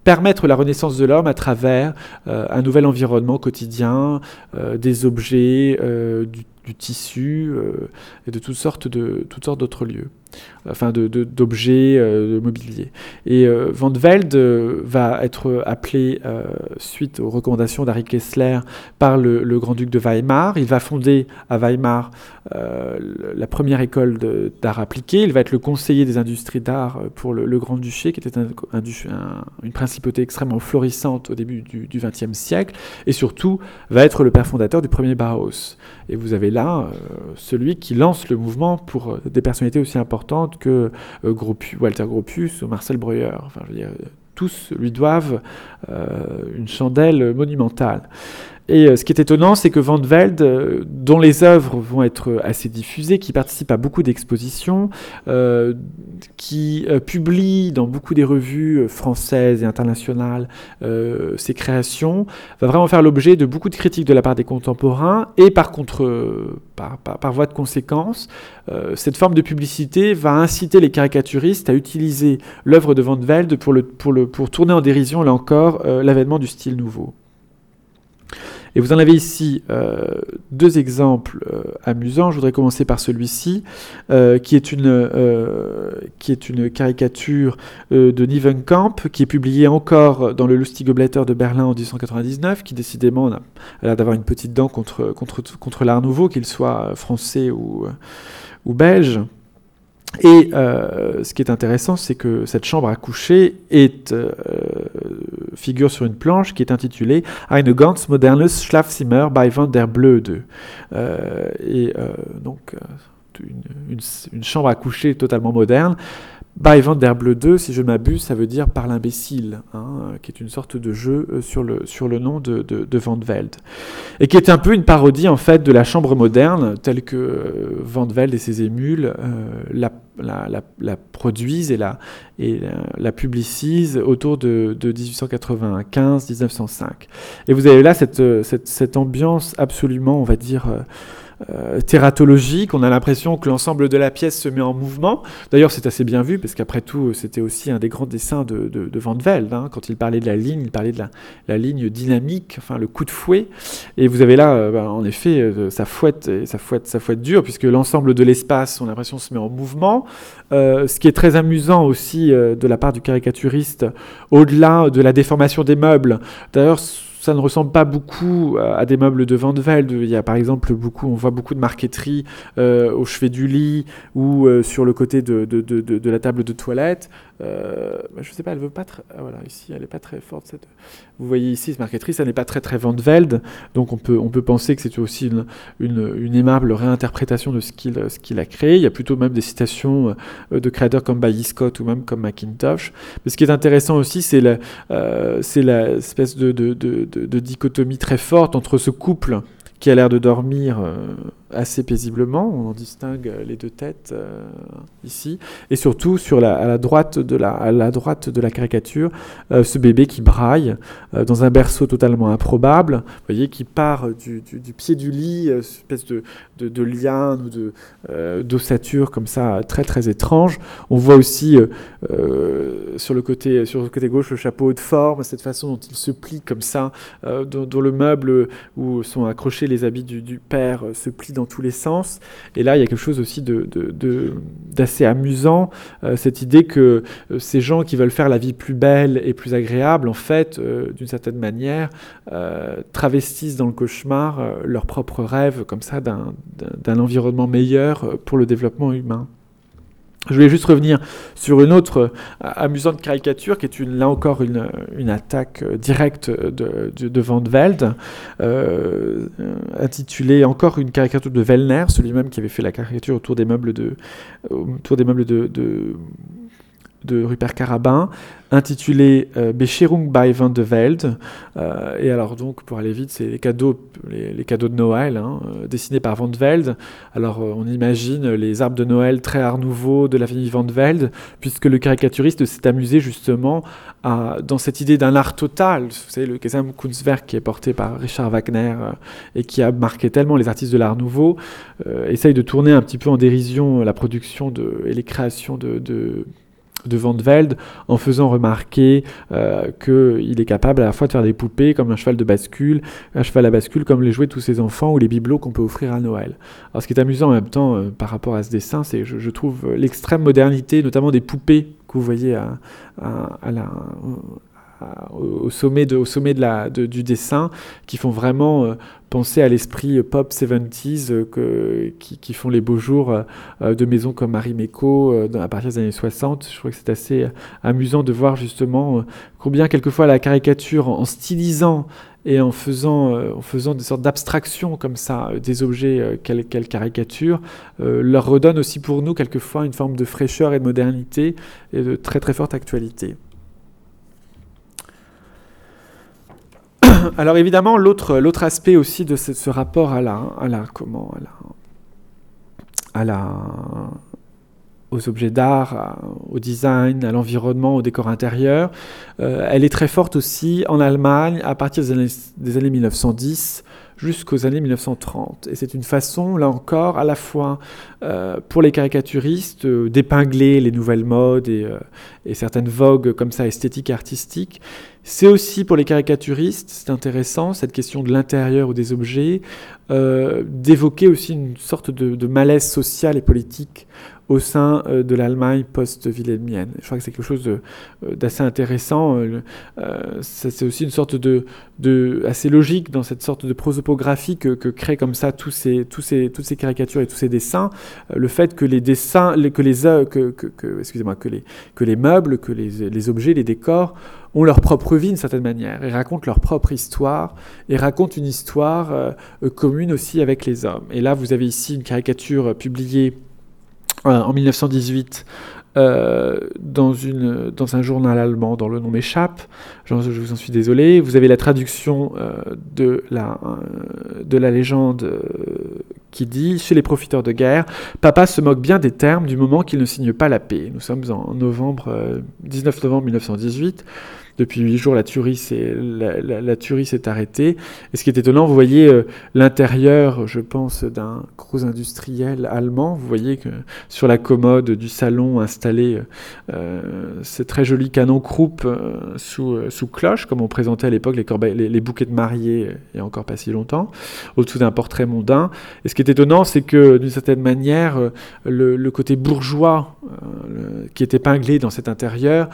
permettre la renaissance de l'homme à travers euh, un nouvel environnement quotidien, euh, des objets, euh, du tissu et de toutes sortes d'autres lieux enfin d'objets, de, de, mobilier. Et Van de Velde va être appelé, suite aux recommandations d'Harry Kessler, par le, grand-duc de Weimar. Il va fonder à Weimar la première école d'art appliqué. Il va être le conseiller des industries d'art pour le, Grand-Duché, qui était un, une principauté extrêmement florissante au début du XXe siècle, et surtout va être le père fondateur du premier Bauhaus. Et vous avez là euh, celui qui lance le mouvement pour euh, des personnalités aussi importantes que euh, Walter Gropius ou Marcel Breuer. Enfin, je veux dire, tous lui doivent une chandelle monumentale. Et euh, ce qui est étonnant, c'est que Van Velde, euh, dont les œuvres vont être assez diffusées, qui participe à beaucoup d'expositions, euh, qui publie dans beaucoup des revues françaises et internationales ses créations, va vraiment faire l'objet de beaucoup de critiques de la part des contemporains et par contre, par, voie de conséquence, cette forme de publicité va inciter les caricaturistes à utiliser l'œuvre de Van Velde pour tourner en dérision, là encore, l'avènement du style nouveau. Et vous en avez ici euh, deux exemples euh, amusants. Je voudrais commencer par celui-ci, euh, qui, est une, qui est une caricature de Nivenkamp, qui est publiée encore dans le Lustige de Berlin en 1899, qui décidément a l'air d'avoir une petite dent contre, contre, contre l'art nouveau, qu'il soit français ou, ou belge. Et euh, ce qui est intéressant, c'est que cette chambre à coucher est, euh, figure sur une planche qui est intitulée Eine ganz modernes Schlafzimmer bei van der Blöde. Euh, et donc, une, chambre à coucher totalement moderne. By Van der Bleu 2, si je m'abuse, ça veut dire par l'imbécile, hein, qui est une sorte de jeu euh, sur le, sur le nom de, de, Van Velde. Et qui est un peu une parodie en fait de la chambre moderne, telle que euh, Van Velde et ses émules euh, la, produisent et la, et la, publicisent autour de, de 1895-1905. Et vous avez là cette, cette, ambiance absolument, on va dire, euh, thératologique. On a l'impression que l'ensemble de la pièce se met en mouvement. D'ailleurs, c'est assez bien vu, parce qu'après tout, c'était aussi un des grands dessins de, de, Van de Velde. Hein. Quand il parlait de la ligne, il parlait de la, ligne dynamique, enfin le coup de fouet. Et vous avez là, euh, ben, en effet, euh, ça fouette, et ça fouette, ça fouette dur, puisque l'ensemble de l'espace, on a l'impression, se met en mouvement. ce qui est très amusant aussi de la part du caricaturiste, au-delà de la déformation des meubles. D'ailleurs, ça ne ressemble pas beaucoup à des meubles de Van. Il y a par exemple beaucoup, on voit beaucoup de marqueterie euh, au chevet du lit ou euh, sur le côté de, de, de, de, la table de toilette. Euh, bah, je ne sais pas, elle veut pas très. Ah, voilà, ici, elle n'est pas très forte. Vous voyez ici, cette marqueterie, ça n'est pas très très Van de Velde. Donc on peut, on peut penser que c'est aussi une, une, aimable réinterprétation de ce qu'il qu'il a créé. Il y a plutôt même des citations de créateurs comme Bailly Scott ou même comme Macintosh. Mais ce qui est intéressant aussi, c'est l'espèce de, de, de de, dichotomie très forte entre ce couple qui a l'air de dormir euh, assez paisiblement. On en distingue les deux têtes euh, ici. Et surtout, sur la, à, la droite de la, à la droite de la caricature, euh, ce bébé qui braille dans un berceau totalement improbable, vous voyez, qui part du, du, pied du lit, une espèce de, de, liane ou d'ossature comme ça, très très étrange. On voit aussi sur, le côté, sur le côté gauche le chapeau de forme, cette façon dont il se plie comme ça, dont, le meuble où sont accrochés les habits du, du père se plie dans tous les sens. Et là, il y a quelque chose aussi d'assez de, amusant, euh, cette idée que euh, ces gens qui veulent faire la vie plus belle et plus agréable, en fait, euh, d'une certaine manière, travestissent dans le cauchemar leur propre rêve, comme ça, d'un environnement meilleur pour le développement humain. Je voulais juste revenir sur une autre euh, amusante caricature qui est là encore une, une attaque euh, directe de, de, Van de Velde, euh, intitulée encore une caricature de Wellner, celui-même qui avait fait la caricature autour des meubles de de Rupert Carabin, intitulé euh, Bescherung bei Van de Velde. Euh, et alors donc, pour aller vite, c'est les cadeaux, les, cadeaux de Noël, hein, euh, dessinés par Van de Velde. Alors on imagine les arbres de Noël très art nouveau de la famille Van de Velde, puisque le caricaturiste s'est amusé justement à, dans cette idée d'un art total. Vous savez, le Gesamtkunstwerk qui est porté par Richard Wagner et qui a marqué tellement les artistes de l'art nouveau, essaye de tourner un petit peu en dérision la production de, et les créations de de Van Velde en faisant remarquer euh, qu'il est capable à la fois de faire des poupées comme un cheval de bascule, un cheval à bascule comme les jouets de tous ses enfants ou les bibelots qu'on peut offrir à Noël. Alors ce qui est amusant en même temps euh, par rapport à ce dessin, c'est je, trouve l'extrême modernité, notamment des poupées que vous voyez à la, au sommet, de, au sommet de la, du dessin, qui font vraiment euh, penser à l'esprit pop 70s, euh, qui, font les beaux jours euh, de maisons comme Marie Méco à partir des années 60. Je trouve que c'est assez amusant de voir justement combien quelquefois la caricature, en stylisant et en faisant, en faisant des sortes d'abstractions comme ça des objets qu'elle caricature, leur redonne aussi pour nous quelquefois une forme de fraîcheur et de modernité et de très très forte actualité. <coughs> Alors évidemment, l'autre, aspect aussi de ce, rapport à la, à la, à la, aux objets d'art, au design, à l'environnement, au décor intérieur, euh, elle est très forte aussi en Allemagne à partir des années 1910 jusqu'aux années 1930. Et c'est une façon, là encore, à la fois euh, pour les caricaturistes euh, d'épingler les nouvelles modes et, et, certaines vogues comme ça esthétiques et artistiques, c'est aussi pour les caricaturistes, c'est intéressant, cette question de l'intérieur ou des objets, euh, d'évoquer aussi une sorte de, malaise social et politique au sein euh, de l'Allemagne post-wilhelmienne. Je crois que c'est quelque chose euh, d'assez intéressant. c'est aussi une sorte de, de, assez logique dans cette sorte de prosopographie que, que créent comme ça tous ces, tous ces, toutes ces caricatures et tous ces dessins. le fait que les dessins, que les, que, que, excusez-moi, que les, que les meubles, que les, les objets, les décors ont leur propre vie d'une certaine manière, et racontent leur propre histoire, et racontent une histoire euh, commune aussi avec les hommes. Et là, vous avez ici une caricature publiée euh, en 1918 euh, dans, un journal allemand dont le nom m'échappe, je, vous en suis désolé. Vous avez la traduction de, la, de la légende qui dit Chez les profiteurs de guerre, papa se moque bien des termes du moment qu'il ne signe pas la paix. Nous sommes en novembre, 19 novembre 1918 depuis huit jours, la tuerie s'est arrêtée. Et ce qui est étonnant, vous voyez euh, l'intérieur, je pense, d'un gros industriel allemand. Vous voyez que sur la commode du salon installé euh, ces très jolis canons croupe euh, sous, sous cloche, comme on présentait à l'époque les, bouquets de mariés il n'y a encore pas si longtemps, au-dessous d'un portrait mondain. Et ce qui est étonnant, c'est que d'une certaine manière, le, côté bourgeois qui est épinglé dans cet intérieur,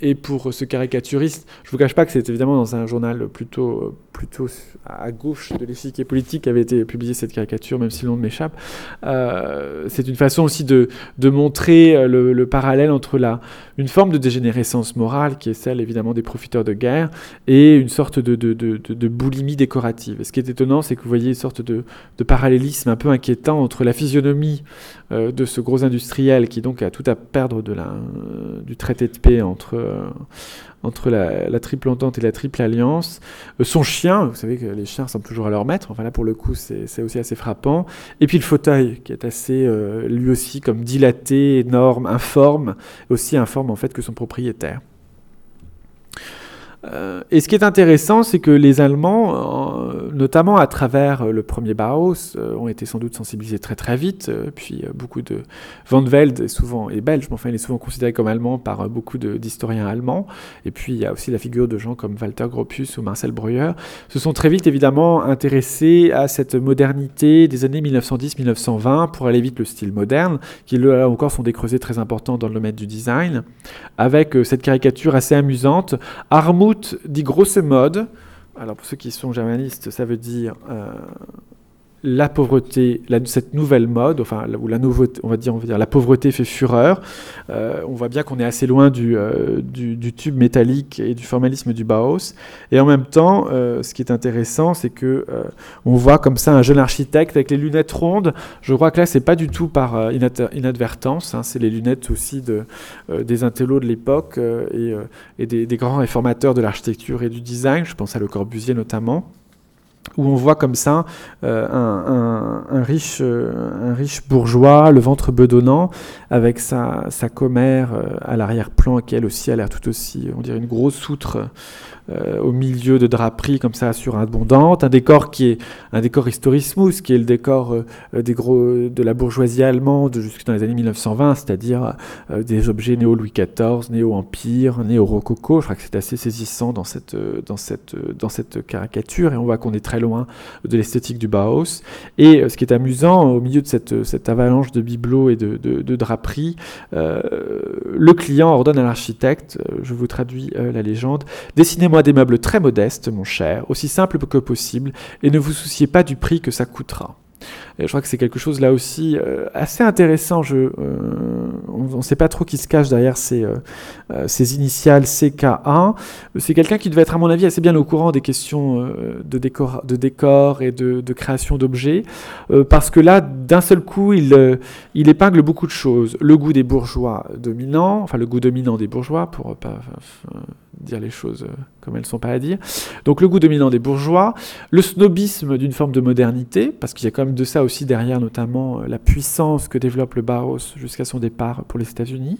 et pour ce caricaturiste. Je ne vous cache pas que c'est évidemment dans un journal plutôt, plutôt à gauche de l'échiquier politique avait été publiée cette caricature, même si le nom m'échappe. Euh, c'est une façon aussi de, de montrer euh, le, parallèle entre la, une forme de dégénérescence morale, qui est celle évidemment des profiteurs de guerre, et une sorte de, de, de boulimie décorative. Et ce qui est étonnant, c'est que vous voyez une sorte de, parallélisme un peu inquiétant entre la physionomie euh, de ce gros industriel qui donc a tout à perdre de la, du traité de paix entre entre la, triple entente et la triple alliance. Euh, son chien, vous savez que les chiens ressemblent toujours à leur maître, enfin là pour le coup c'est aussi assez frappant. Et puis le fauteuil qui est assez euh, lui aussi comme dilaté, énorme, informe, aussi informe en fait que son propriétaire. Euh, et ce qui est intéressant, c'est que les Allemands, euh, notamment à travers euh, le premier Bauhaus, ont été sans doute sensibilisés très très vite. puis beaucoup de Van Velde est souvent est belge, mais enfin il est souvent considéré comme allemand par beaucoup d'historiens allemands. Et puis il y a aussi la figure de gens comme Walter Gropius ou Marcel Breuer, se sont très vite évidemment intéressés à cette modernité des années 1910-1920 pour aller vite le style moderne, qui là encore sont des creusets très importants dans le domaine du design, avec cette caricature assez amusante. Dit grosse mode. Alors pour ceux qui sont germanistes, ça veut dire euh, la pauvreté, cette nouvelle mode, enfin, ou la nouveauté, on va dire, la pauvreté fait fureur. Euh, on voit bien qu'on est assez loin du, euh, tube métallique et du formalisme du Bauhaus. Et en même temps, euh, ce qui est intéressant, c'est que on voit comme ça un jeune architecte avec les lunettes rondes. Je crois que là, c'est pas du tout par inadvertance. Hein, c'est les lunettes aussi de, des intellos de l'époque et, et des, des grands réformateurs de l'architecture et du design. Je pense à Le Corbusier notamment où on voit comme ça euh, un, riche, euh, un riche bourgeois, le ventre bedonnant, avec sa, sa commère euh, à l'arrière-plan, qui elle aussi a l'air tout aussi, on dirait une grosse outre au milieu de draperies comme ça surabondantes, un décor qui est un décor historismus, qui est le décor des gros, de la bourgeoisie allemande jusque dans les années 1920, c'est-à-dire des objets néo-Louis XIV, néo-Empire, néo-Rococo. Je crois que c'est assez saisissant dans cette, dans, cette, dans cette caricature, et on voit qu'on est très loin de l'esthétique du Bauhaus. Et ce qui est amusant, au milieu de cette, cette avalanche de bibelots et de, de, draperies, le client ordonne à l'architecte, je vous traduis la légende, dessinez-moi des meubles très modestes, mon cher, aussi simples que possible, et ne vous souciez pas du prix que ça coûtera je crois que c'est quelque chose là aussi euh, assez intéressant. Je, euh, on ne sait pas trop qui se cache derrière ces, euh, ces initiales CK1. C'est quelqu'un qui devait être, à mon avis, assez bien au courant des questions de, décor, de décor et de, de création d'objets, parce que là, d'un seul coup, il, il épingle beaucoup de choses. Le goût des bourgeois dominants, enfin le goût dominant des bourgeois, pour pas dire les choses comme elles ne sont pas à dire. Donc le goût dominant des bourgeois, le snobisme d'une forme de modernité, parce qu'il y a quand même de ça aussi derrière, notamment euh, la puissance que développe le Bauhaus jusqu'à son départ pour les États-Unis.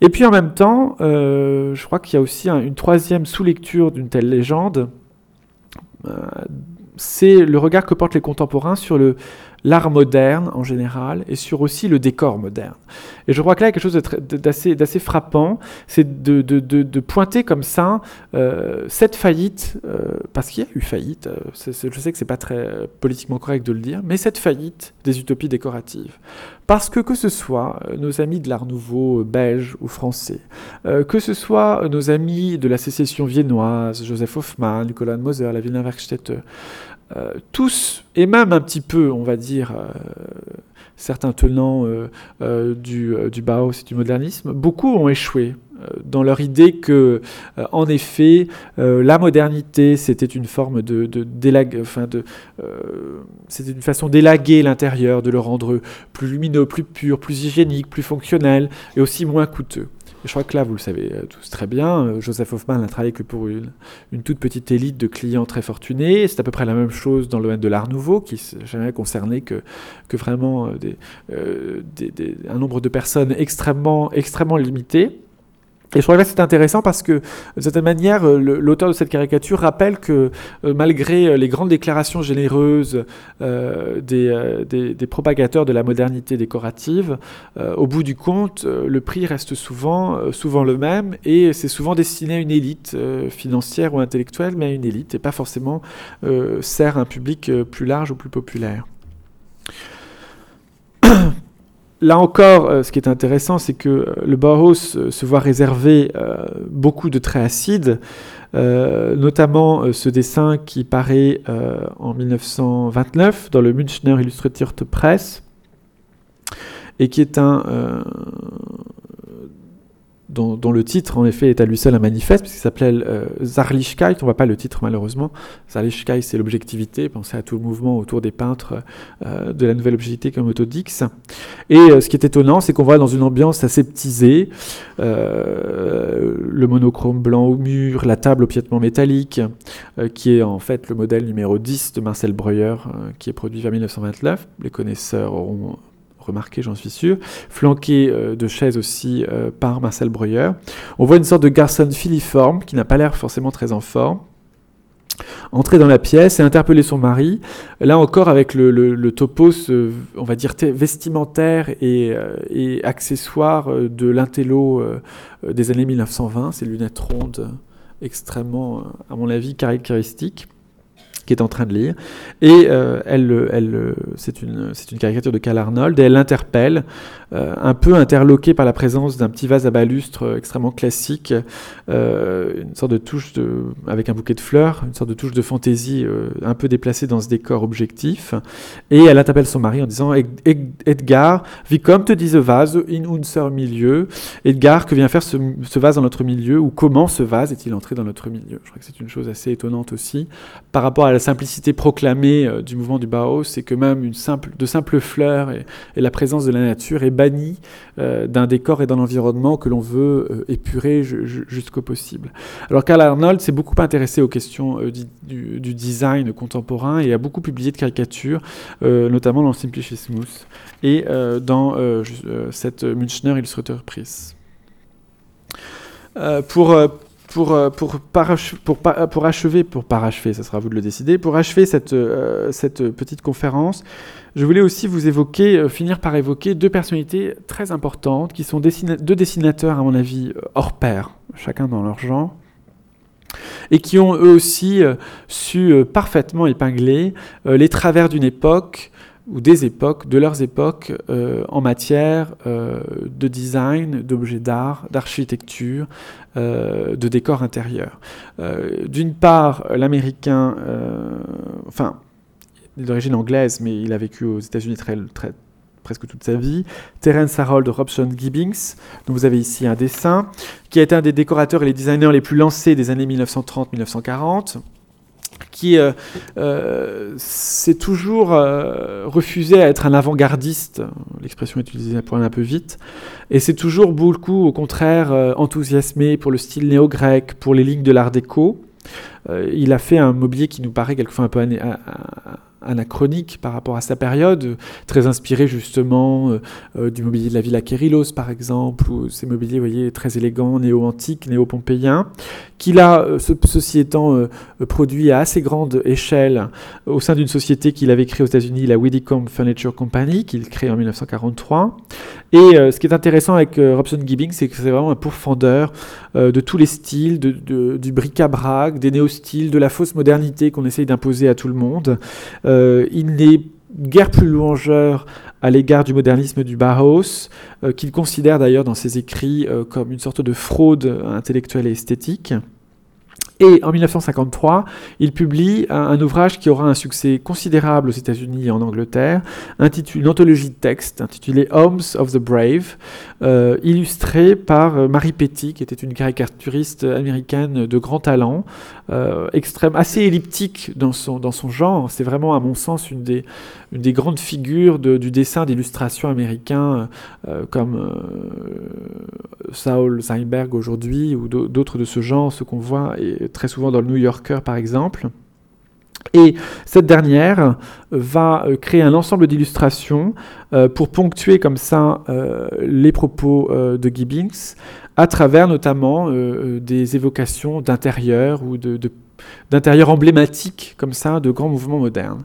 Et puis en même temps, euh, je crois qu'il y a aussi une troisième sous-lecture d'une telle légende. Euh, c'est le regard que portent les contemporains sur le, l'art moderne en général et sur aussi le décor moderne. Et je crois que là, il y a quelque chose d'assez, frappant, c'est de, de, de, pointer comme ça euh, cette faillite, euh, parce qu'il y a eu faillite, euh, je sais que c'est pas très politiquement correct de le dire, mais cette faillite des utopies décoratives. Parce que que ce soit nos amis de l'art nouveau belge ou français, que ce soit nos amis de la sécession viennoise, Joseph Hoffmann, Nicolas Moser, la Wiener Werkstätte, euh, tous, et même un petit peu, on va dire, euh, certains tenants euh, du, du et du modernisme, beaucoup ont échoué dans leur idée que, en effet, la modernité, c'était une forme de, de, enfin c'était une façon d'élaguer l'intérieur, de le rendre plus lumineux, plus pur, plus hygiénique, plus fonctionnel et aussi moins coûteux je crois que là, vous le savez euh, tous très bien, euh, Joseph Hoffman n'a travaillé que pour une, toute petite élite de clients très fortunés. C'est à peu près la même chose dans le domaine de l'art nouveau, qui n'a jamais concerné que, que vraiment euh, un nombre de personnes extrêmement, extrêmement limité. Et je trouvais que c'est intéressant parce que, de certaine manière, euh, l'auteur de cette caricature rappelle que, euh, malgré euh, les grandes déclarations généreuses des, des, propagateurs de la modernité décorative, au bout du compte, le prix reste souvent, souvent le même et c'est souvent destiné à une élite financière ou intellectuelle, mais à une élite et pas forcément sert un public plus large ou plus populaire. Là encore, euh, ce qui est intéressant, c'est que euh, le Bauhaus euh, se voit réserver beaucoup de traits acides, notamment ce dessin qui paraît en 1929 dans le Münchner Illustrated Press, et qui est un, dont, le titre, en effet, est à lui seul un manifeste, puisqu'il s'appelle euh, Zarlichkeit. On ne voit pas le titre, malheureusement. Zarlichkeit, c'est l'objectivité. Pensez à tout le mouvement autour des peintres euh, de la nouvelle objectivité comme Autodix. Et euh, ce qui est étonnant, c'est qu'on voit dans une ambiance aseptisée le monochrome blanc au mur, la table au piétement métallique, qui est en fait le modèle numéro 10 de Marcel Breuer, qui est produit vers 1929. Les connaisseurs auront remarqué, j'en suis sûr, flanqué euh, de chaises aussi euh, par Marcel Breuer. On voit une sorte de garçon filiforme qui n'a pas l'air forcément très en forme entrer dans la pièce et interpeller son mari, là encore avec le, le, topos, on va dire, vestimentaire et, euh, accessoire de l'intello des années 1920, ces lunettes rondes extrêmement, à mon avis, caractéristiques qui est en train de lire. Et euh, elle, elle, c'est une, c'est une caricature de Cal Arnold, et elle l'interpelle, euh, un peu interloquée par la présence d'un petit vase à balustre extrêmement classique, euh, une sorte de touche de, avec un bouquet de fleurs, une sorte de touche de fantaisie un peu déplacée dans ce décor objectif. Et elle interpelle son mari en disant Edgar, wie kommt diese Vase in unser milieu? Edgar, que vient faire ce, ce vase dans notre milieu? Ou comment ce vase est-il entré dans notre milieu? Je crois que c'est une chose assez étonnante aussi par rapport à la simplicité proclamée euh, du mouvement du Bauhaus, c'est que même simple, de simples fleurs et, la présence de la nature est bannie euh, d'un décor et d'un environnement que l'on veut euh, épurer jusqu'au possible. Alors Karl Arnold s'est beaucoup intéressé aux questions du, design contemporain et a beaucoup publié de caricatures, notamment dans Simplicismus et dans cette Münchner Illustrator Press. pour pour, euh, pour, pour, pour, achever, pour parachever, ça sera à vous de le décider, pour achever cette, euh, cette petite conférence, je voulais aussi vous évoquer, finir par évoquer deux personnalités très importantes qui sont deux dessinateurs, à mon avis, hors pair, chacun dans leur genre et qui ont eux aussi su parfaitement épingler les travers d'une époque, ou des époques, de leurs époques, euh, en matière euh, de design, d'objets d'art, d'architecture, euh, de décor intérieur. D'une part, l'américain, enfin, d'origine anglaise, mais il a vécu aux États-Unis très, très, presque toute sa vie, Terence Harold Robson Gibbings, dont vous avez ici un dessin, qui a été un des décorateurs et les designers les plus lancés des années 1930-1940 qui euh, euh, s'est toujours euh, refusé à être un avant-gardiste, l'expression utilisée pour un peu vite, et c'est toujours beaucoup, au contraire, enthousiasmé pour le style néo-grec, pour les lignes de l'art déco. il a fait un mobilier qui nous paraît quelquefois un peu anachronique par rapport à sa période, très inspiré justement euh, euh, du mobilier de la Villa Kérylos par exemple, ou ces mobiliers, vous voyez, très élégants, néo-antiques, néo-pompéiens, qu'il a, euh, ceci étant produit à assez grande échelle au sein d'une société qu'il avait créée aux États-Unis, la Widdicombe Furniture Company, qu'il crée en 1943. Et ce qui est intéressant avec Robson Gibbing, c'est que c'est vraiment un pourfendeur de tous les styles, de, du bric-à-brac, des néo-styles, de la fausse modernité qu'on essaye d'imposer à tout le monde. Euh, il n'est guère plus louangeur à l'égard du modernisme du Bauhaus, euh, qu'il considère d'ailleurs dans ses écrits euh, comme une sorte de fraude intellectuelle et esthétique. Et en 1953, il publie un, ouvrage qui aura un succès considérable aux États-Unis et en Angleterre, une anthologie de textes intitulée Homes of the Brave, euh, illustrée par euh, Marie Petty, qui était une caricaturiste américaine de grand talent, euh, extrême, assez elliptique dans son, dans son genre. C'est vraiment, à mon sens, une des, grandes figures du dessin d'illustration américain, comme Saul Seinberg aujourd'hui, ou d'autres de ce genre, ce qu'on voit. Très souvent dans le New Yorker par exemple. Et cette dernière va euh, créer un ensemble d'illustrations euh, pour ponctuer comme ça euh, les propos de Gibbings, à travers notamment des évocations d'intérieur ou d'intérieur de, emblématiques comme ça de grands mouvements modernes.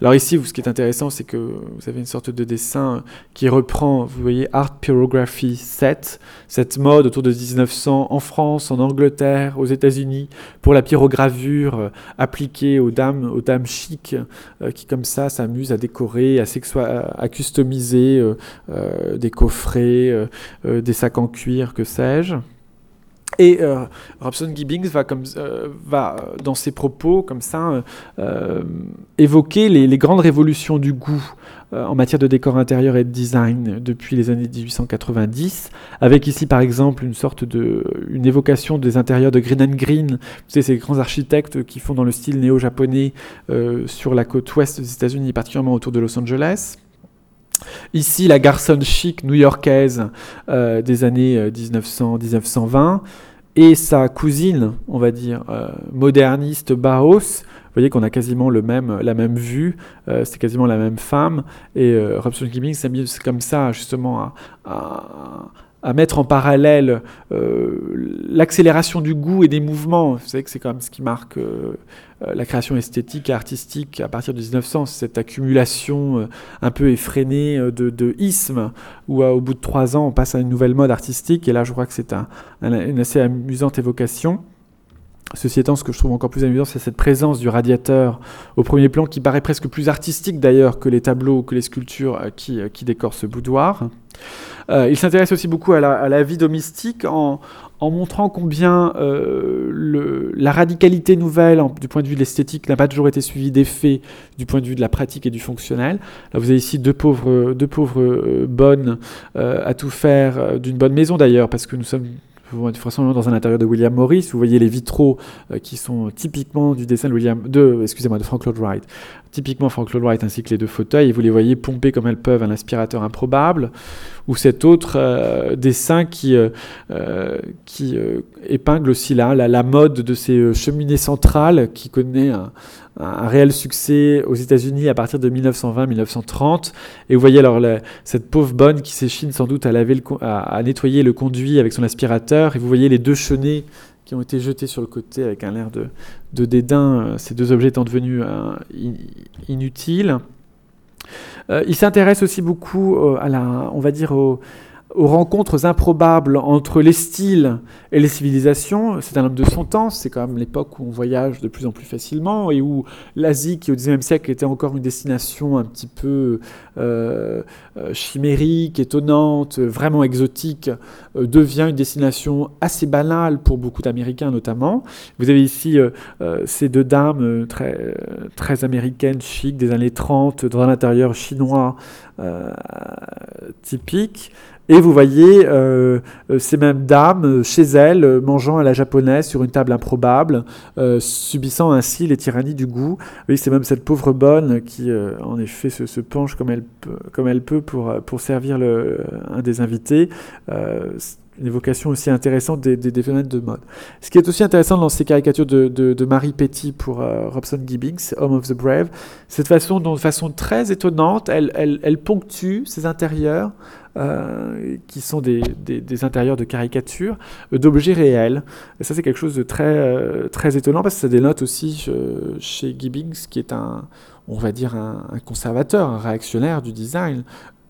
Alors ici, ce qui est intéressant, c'est que vous avez une sorte de dessin qui reprend, vous voyez, Art Pyrography 7, cette mode autour de 1900 en France, en Angleterre, aux États-Unis, pour la pyrogravure euh, appliquée aux dames, aux dames chics, euh, qui comme ça s'amusent à décorer, à, à customiser euh, des coffrets, des sacs en cuir, que sais-je. Et euh, Robson Gibbings va, comme, euh, va, dans ses propos, comme ça, euh, évoquer les, grandes révolutions du goût en matière de décor intérieur et de design depuis les années 1890, avec ici par exemple une sorte de, une évocation des intérieurs de Green and Green, vous savez, ces grands architectes qui font dans le style néo-japonais sur la côte ouest des États-Unis, particulièrement autour de Los Angeles. Ici, la garçonne chic new-yorkaise euh, des années 1900-1920 euh, et sa cousine, on va dire, euh, moderniste Bauhaus. Vous voyez qu'on a quasiment la même vue, c'est quasiment la même femme. Et Robson s'est mis comme ça, justement, à mettre en parallèle l'accélération du goût et des mouvements. Vous savez que c'est quand même ce qui marque la création esthétique et artistique à partir de 1900, cette accumulation un peu effrénée de, de ismes, où au bout de trois ans, on passe à une nouvelle mode artistique. Et là, je crois que c'est une assez amusante évocation. Ceci étant, ce que je trouve encore plus amusant, c'est cette présence du radiateur au premier plan, qui paraît presque plus artistique d'ailleurs que les tableaux, que les sculptures qui, qui décorent ce boudoir. Euh, il s'intéresse aussi beaucoup à la, vie domestique en, montrant combien euh, la radicalité nouvelle du point de vue de l'esthétique n'a pas toujours été suivie des du point de vue de la pratique et du fonctionnel. Vous avez ici deux pauvres, deux pauvres euh, bonnes à tout faire, d'une bonne maison d'ailleurs, parce que nous sommes façon dans un intérieur de William Morris, vous voyez les vitraux qui sont typiquement du dessin de excusez-moi, de Frank Lloyd Wright, typiquement Frank Lloyd Wright ainsi que les deux fauteuils, et vous les voyez pomper comme elles peuvent un aspirateur improbable, ou cet autre euh, dessin qui, euh, euh, qui épingle aussi là, la, mode de ces cheminées centrales qui connaît un, réel succès aux États-Unis à partir de 1920-1930. Et vous voyez alors cette pauvre bonne qui s'échine sans doute à, laver à, nettoyer le conduit avec son aspirateur, et vous voyez les deux chenets qui ont été jetés sur le côté avec un air de, de dédain, ces deux objets étant devenus inutiles. il s'intéresse aussi beaucoup à la, on va dire, au, aux rencontres improbables entre les styles et les civilisations. C'est un homme de son temps, c'est quand même l'époque où on voyage de plus en plus facilement et où l'Asie, qui au XIXe siècle était encore une destination un petit peu euh, euh, chimérique, étonnante, vraiment exotique, euh, devient une destination assez banale pour beaucoup d'Américains notamment. Vous avez ici ces deux dames très, très américaines, chic, des années 30, dans un intérieur chinois typique. Et vous voyez euh, euh, ces mêmes dames euh, chez elles, mangeant à la japonaise sur une table improbable, subissant ainsi les tyrannies du goût. Oui, c'est même cette pauvre bonne qui, en effet, se, penche comme elle peut, pour, servir un des invités une évocation aussi intéressante des, des, phénomènes de mode. Ce qui est aussi intéressant dans ces caricatures de, Marie Petty pour Robson Gibbings, Home of the Brave, cette façon, de façon très étonnante, elle, elle ponctue ses intérieurs euh, qui sont des, des, intérieurs de caricature euh, d'objets réels. Et ça, c'est quelque chose de très, euh, très étonnant parce que ça dénote aussi chez Gibbings, qui est un, on va dire, un, un conservateur, un réactionnaire du design,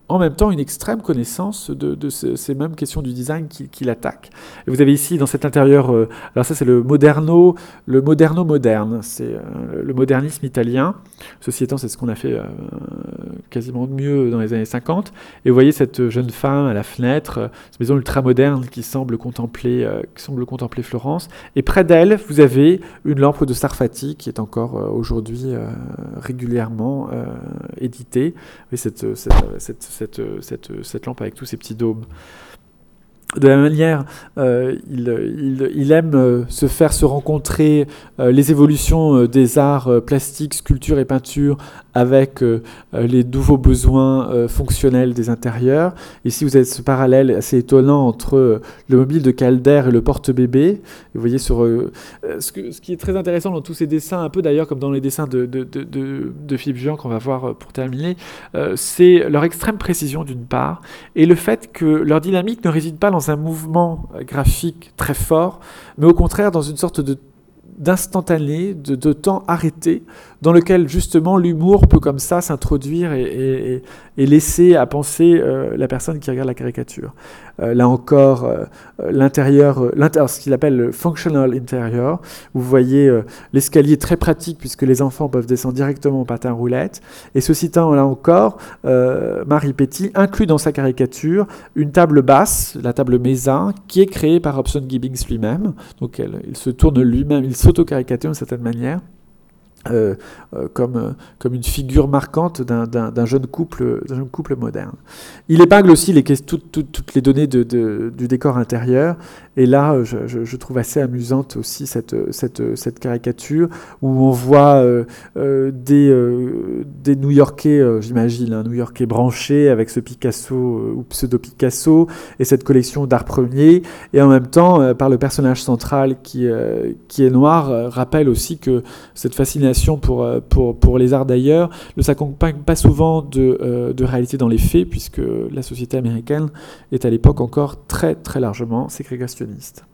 en même temps une extrême connaissance de, ces mêmes questions du design qui attaque. Et vous avez ici dans cet intérieur, euh, alors ça c'est le moderno, le moderno moderne, c'est euh, le modernisme italien. Ceci étant, c'est ce qu'on a fait euh, quasiment mieux dans les années 50. Et vous voyez cette jeune femme à la fenêtre, cette maison ultra moderne qui semble contempler, Florence. Et près d'elle, vous avez une lampe de Sarfati qui est encore aujourd'hui régulièrement éditée. Et cette, cette, cette cette, cette, cette lampe avec tous ces petits dômes. De la même manière, euh, il, aime euh, se faire se rencontrer euh, les évolutions des arts plastiques, sculpture et peinture avec les nouveaux besoins fonctionnels des intérieurs. Ici, vous avez ce parallèle assez étonnant entre le mobile de Calder et le porte-bébé. Vous voyez sur ce, qui est très intéressant dans tous ces dessins, un peu d'ailleurs comme dans les dessins de, de, de, Philippe Jean qu'on va voir pour terminer, c'est leur extrême précision d'une part et le fait que leur dynamique ne réside pas un mouvement graphique très fort, mais au contraire dans une sorte de d'instantané, de, temps arrêté, dans lequel justement l'humour peut comme ça s'introduire et, laisser à penser euh, la personne qui regarde la caricature. Euh, là encore, euh, l'intérieur, ce qu'il appelle le functional interior, vous voyez l'escalier très pratique puisque les enfants peuvent descendre directement au patin roulette. Et ceci étant, là encore, Marie Petit inclut dans sa caricature une table basse, la table Mesa, qui est créée par Hobson Gibbings lui-même. Donc il se tourne lui-même, il s'auto-caricature d'une certaine manière. Euh, euh, comme, euh, comme une figure marquante d'un jeune, couple, jeune couple moderne. Il épingle aussi les, toutes, toutes, les données de, du décor intérieur, et là, je, je, trouve assez amusante aussi cette, cette, cette caricature où on voit des, des New-Yorkais, j'imagine, un New-Yorkais branché avec ce Picasso ou pseudo-Picasso et cette collection d'art premier, et en même temps, par le personnage central qui, qui est noir, rappelle aussi que cette fascination pour, euh, pour, les arts d'ailleurs ne s'accompagne pas souvent de, euh, réalité dans les faits, puisque la société américaine est à l'époque encore très très largement ségrégationniste.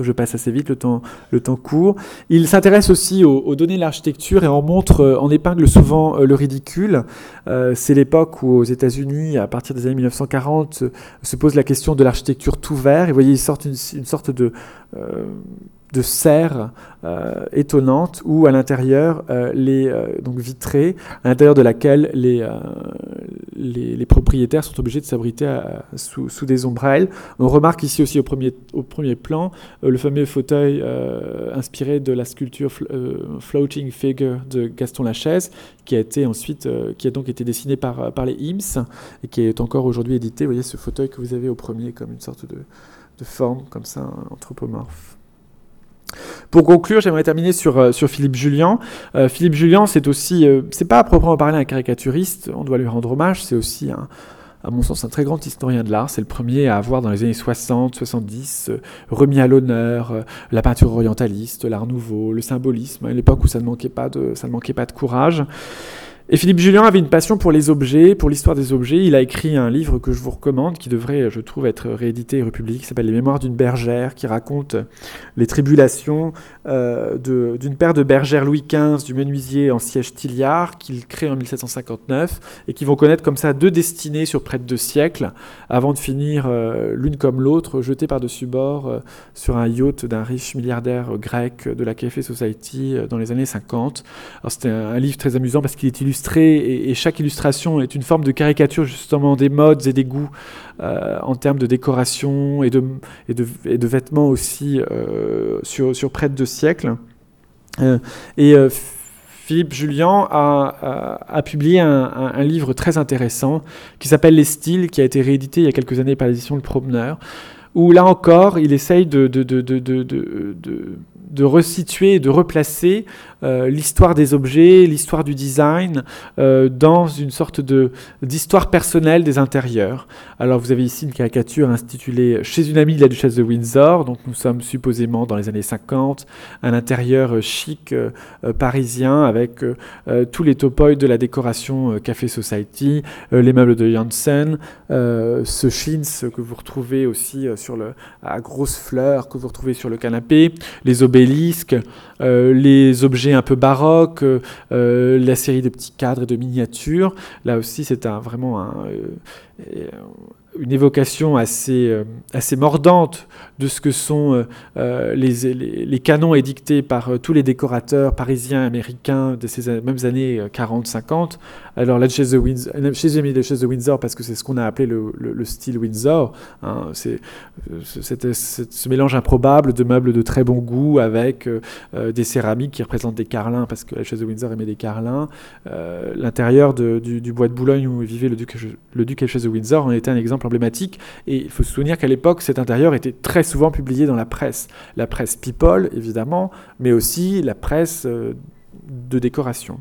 Je passe assez vite, le temps, le temps court. Il s'intéresse aussi aux, données de l'architecture et en montre, euh, en épingle souvent le ridicule. c'est l'époque où aux États-Unis, à partir des années 1940, se pose la question de l'architecture tout vert. Et vous voyez, il sort une, une sorte de de serre euh, étonnante où à l'intérieur euh, les euh, donc vitrées à l'intérieur de laquelle les, les, propriétaires sont obligés de s'abriter sous, sous, des ombrelles. On remarque ici aussi au premier, au premier plan le fameux fauteuil inspiré de la sculpture Floating Figure de Gaston Lachaise qui a été ensuite qui a donc été dessiné par, par les IMS et qui est encore aujourd'hui édité. Vous voyez ce fauteuil que vous avez au premier comme une sorte de, de forme comme ça anthropomorphe. Pour conclure, j'aimerais terminer sur, euh, sur Philippe Julien. Euh, Philippe Julien, c'est aussi, euh, c'est pas à proprement parler un caricaturiste, on doit lui rendre hommage, c'est aussi à mon sens, un très grand historien de l'art. C'est le premier à avoir, dans les années 60, 70, remis à l'honneur la peinture orientaliste, l'art nouveau, le symbolisme, à l'époque où ça ne manquait pas de, ça ne manquait pas de courage. Et Philippe Julien avait une passion pour les objets, pour l'histoire des objets. Il a écrit un livre que je vous recommande, qui devrait, je trouve, être réédité et republié, qui s'appelle Les Mémoires d'une bergère, qui raconte les tribulations euh, d'une paire de bergères Louis XV du menuisier en siège Tilliard, qu'il crée en 1759, et qui vont connaître comme ça deux destinées sur près de deux siècles, avant de finir euh, l'une comme l'autre, jetées par-dessus bord euh, sur un yacht d'un riche milliardaire grec de la Café Society dans les années 50. C'était un, un livre très amusant parce qu'il est illustré et, chaque illustration est une forme de caricature justement des modes et des goûts euh, en termes de décoration et de, vêtements aussi euh, sur, près de deux siècles. Euh, et Philippe Julien a, a, publié un, livre très intéressant qui s'appelle Les styles, qui a été réédité il y a quelques années par l'édition Le Promeneur, où là encore, il essaye de, de, de, resituer, de replacer euh, l'histoire des objets, l'histoire du design euh, dans une sorte d'histoire personnelle des intérieurs. Alors vous avez ici une caricature intitulée Chez une amie de la duchesse de Windsor, donc nous sommes supposément dans les années 50, un intérieur chic euh, parisien avec tous les topoïdes de la décoration Café Society, les meubles de Janssen, ce chintz que vous retrouvez aussi sur le à grosses fleurs que vous retrouvez sur le canapé, les obélisques, les objets un peu baroque, euh, euh, la série de petits cadres et de miniatures. Là aussi, c'est un, vraiment euh, une évocation assez, euh, assez mordante de ce que sont euh, les, les, canons édictés par euh, tous les décorateurs parisiens, américains de ces mêmes années 40-50. Alors là, chez The Windsor, chez mis chez The Windsor parce que c'est ce qu'on a appelé le, le, style Windsor. Hein, c'est ce mélange improbable de meubles de très bon goût avec des céramiques qui représentent des carlins parce que la chaise de Windsor aimait des carlins. L'intérieur du, bois de Boulogne où vivait le duc, le duc et de Windsor en était un exemple emblématique. Et il faut se souvenir qu'à l'époque, cet intérieur était très souvent publié dans la presse. La presse People, évidemment, mais aussi la presse euh, de décoration.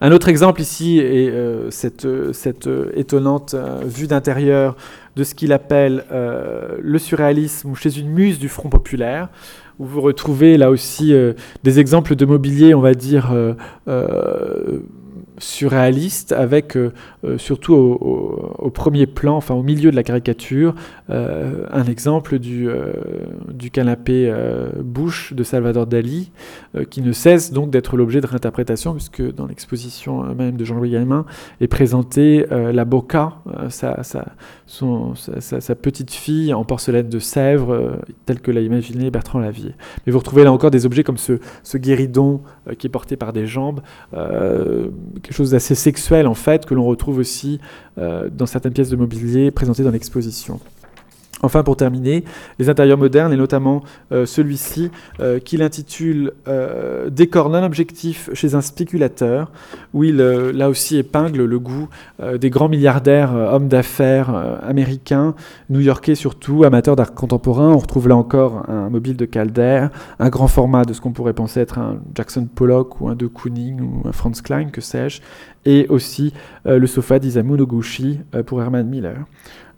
Un autre exemple ici est euh, cette, cette, étonnante euh, vue d'intérieur de ce qu'il appelle le surréalisme chez une muse du Front populaire, où vous retrouvez là aussi des exemples de mobilier, on va dire, surréaliste avec euh, euh, surtout au, premier plan, enfin au milieu de la caricature, euh, un exemple du, du canapé bouche de Salvador Dali, qui ne cesse donc d'être l'objet de réinterprétation, puisque dans l'exposition même de Jean-Louis Gaimin est présentée la Boca, sa, sa, petite fille en porcelaine de Sèvres, telle que l'a imaginé Bertrand Lavier. Mais vous retrouvez là encore des objets comme ce, ce guéridon qui est porté par des jambes, quelque chose d'assez sexuel en fait, que l'on retrouve aussi euh, dans certaines pièces de mobilier présentées dans l'exposition. Enfin, pour terminer, les intérieurs modernes, et notamment euh, celui-ci, euh, qu'il intitule euh, Décor non objectif chez un spéculateur, où il, là aussi, épingle le goût des grands milliardaires, hommes d'affaires américains, new-yorkais surtout, amateurs d'art contemporain. On retrouve là encore un mobile de Calder, un grand format de ce qu'on pourrait penser être un Jackson Pollock ou un De Kooning ou un Franz Klein, que sais-je, et aussi le sofa d'Isamu Noguchi pour Herman Miller.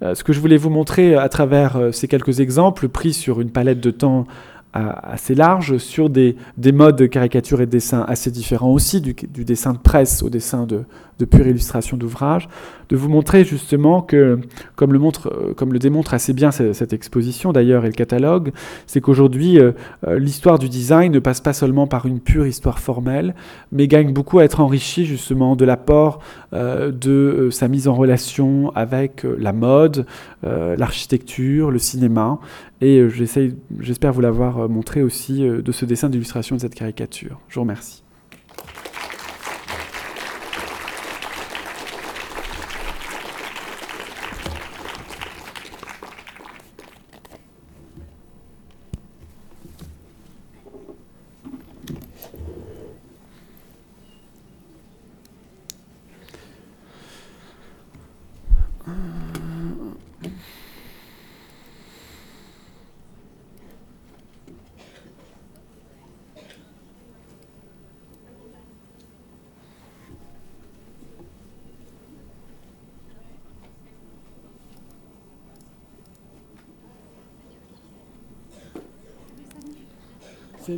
Euh, ce que je voulais vous montrer à travers euh, ces quelques exemples pris sur une palette de temps assez large sur des, des, modes de caricature et de dessin assez différents aussi, du, dessin de presse au dessin de, de pure illustration d'ouvrage, de vous montrer justement que, comme le, montre, euh, comme le démontre assez bien cette, exposition d'ailleurs et le catalogue, c'est qu'aujourd'hui euh, euh, l'histoire du design ne passe pas seulement par une pure histoire formelle, mais gagne beaucoup à être enrichie justement de l'apport de sa mise en relation avec la mode, l'architecture, le cinéma, et j'espère vous l'avoir montré aussi de ce dessin d'illustration de cette caricature. Je vous remercie.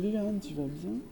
Tu vas bien?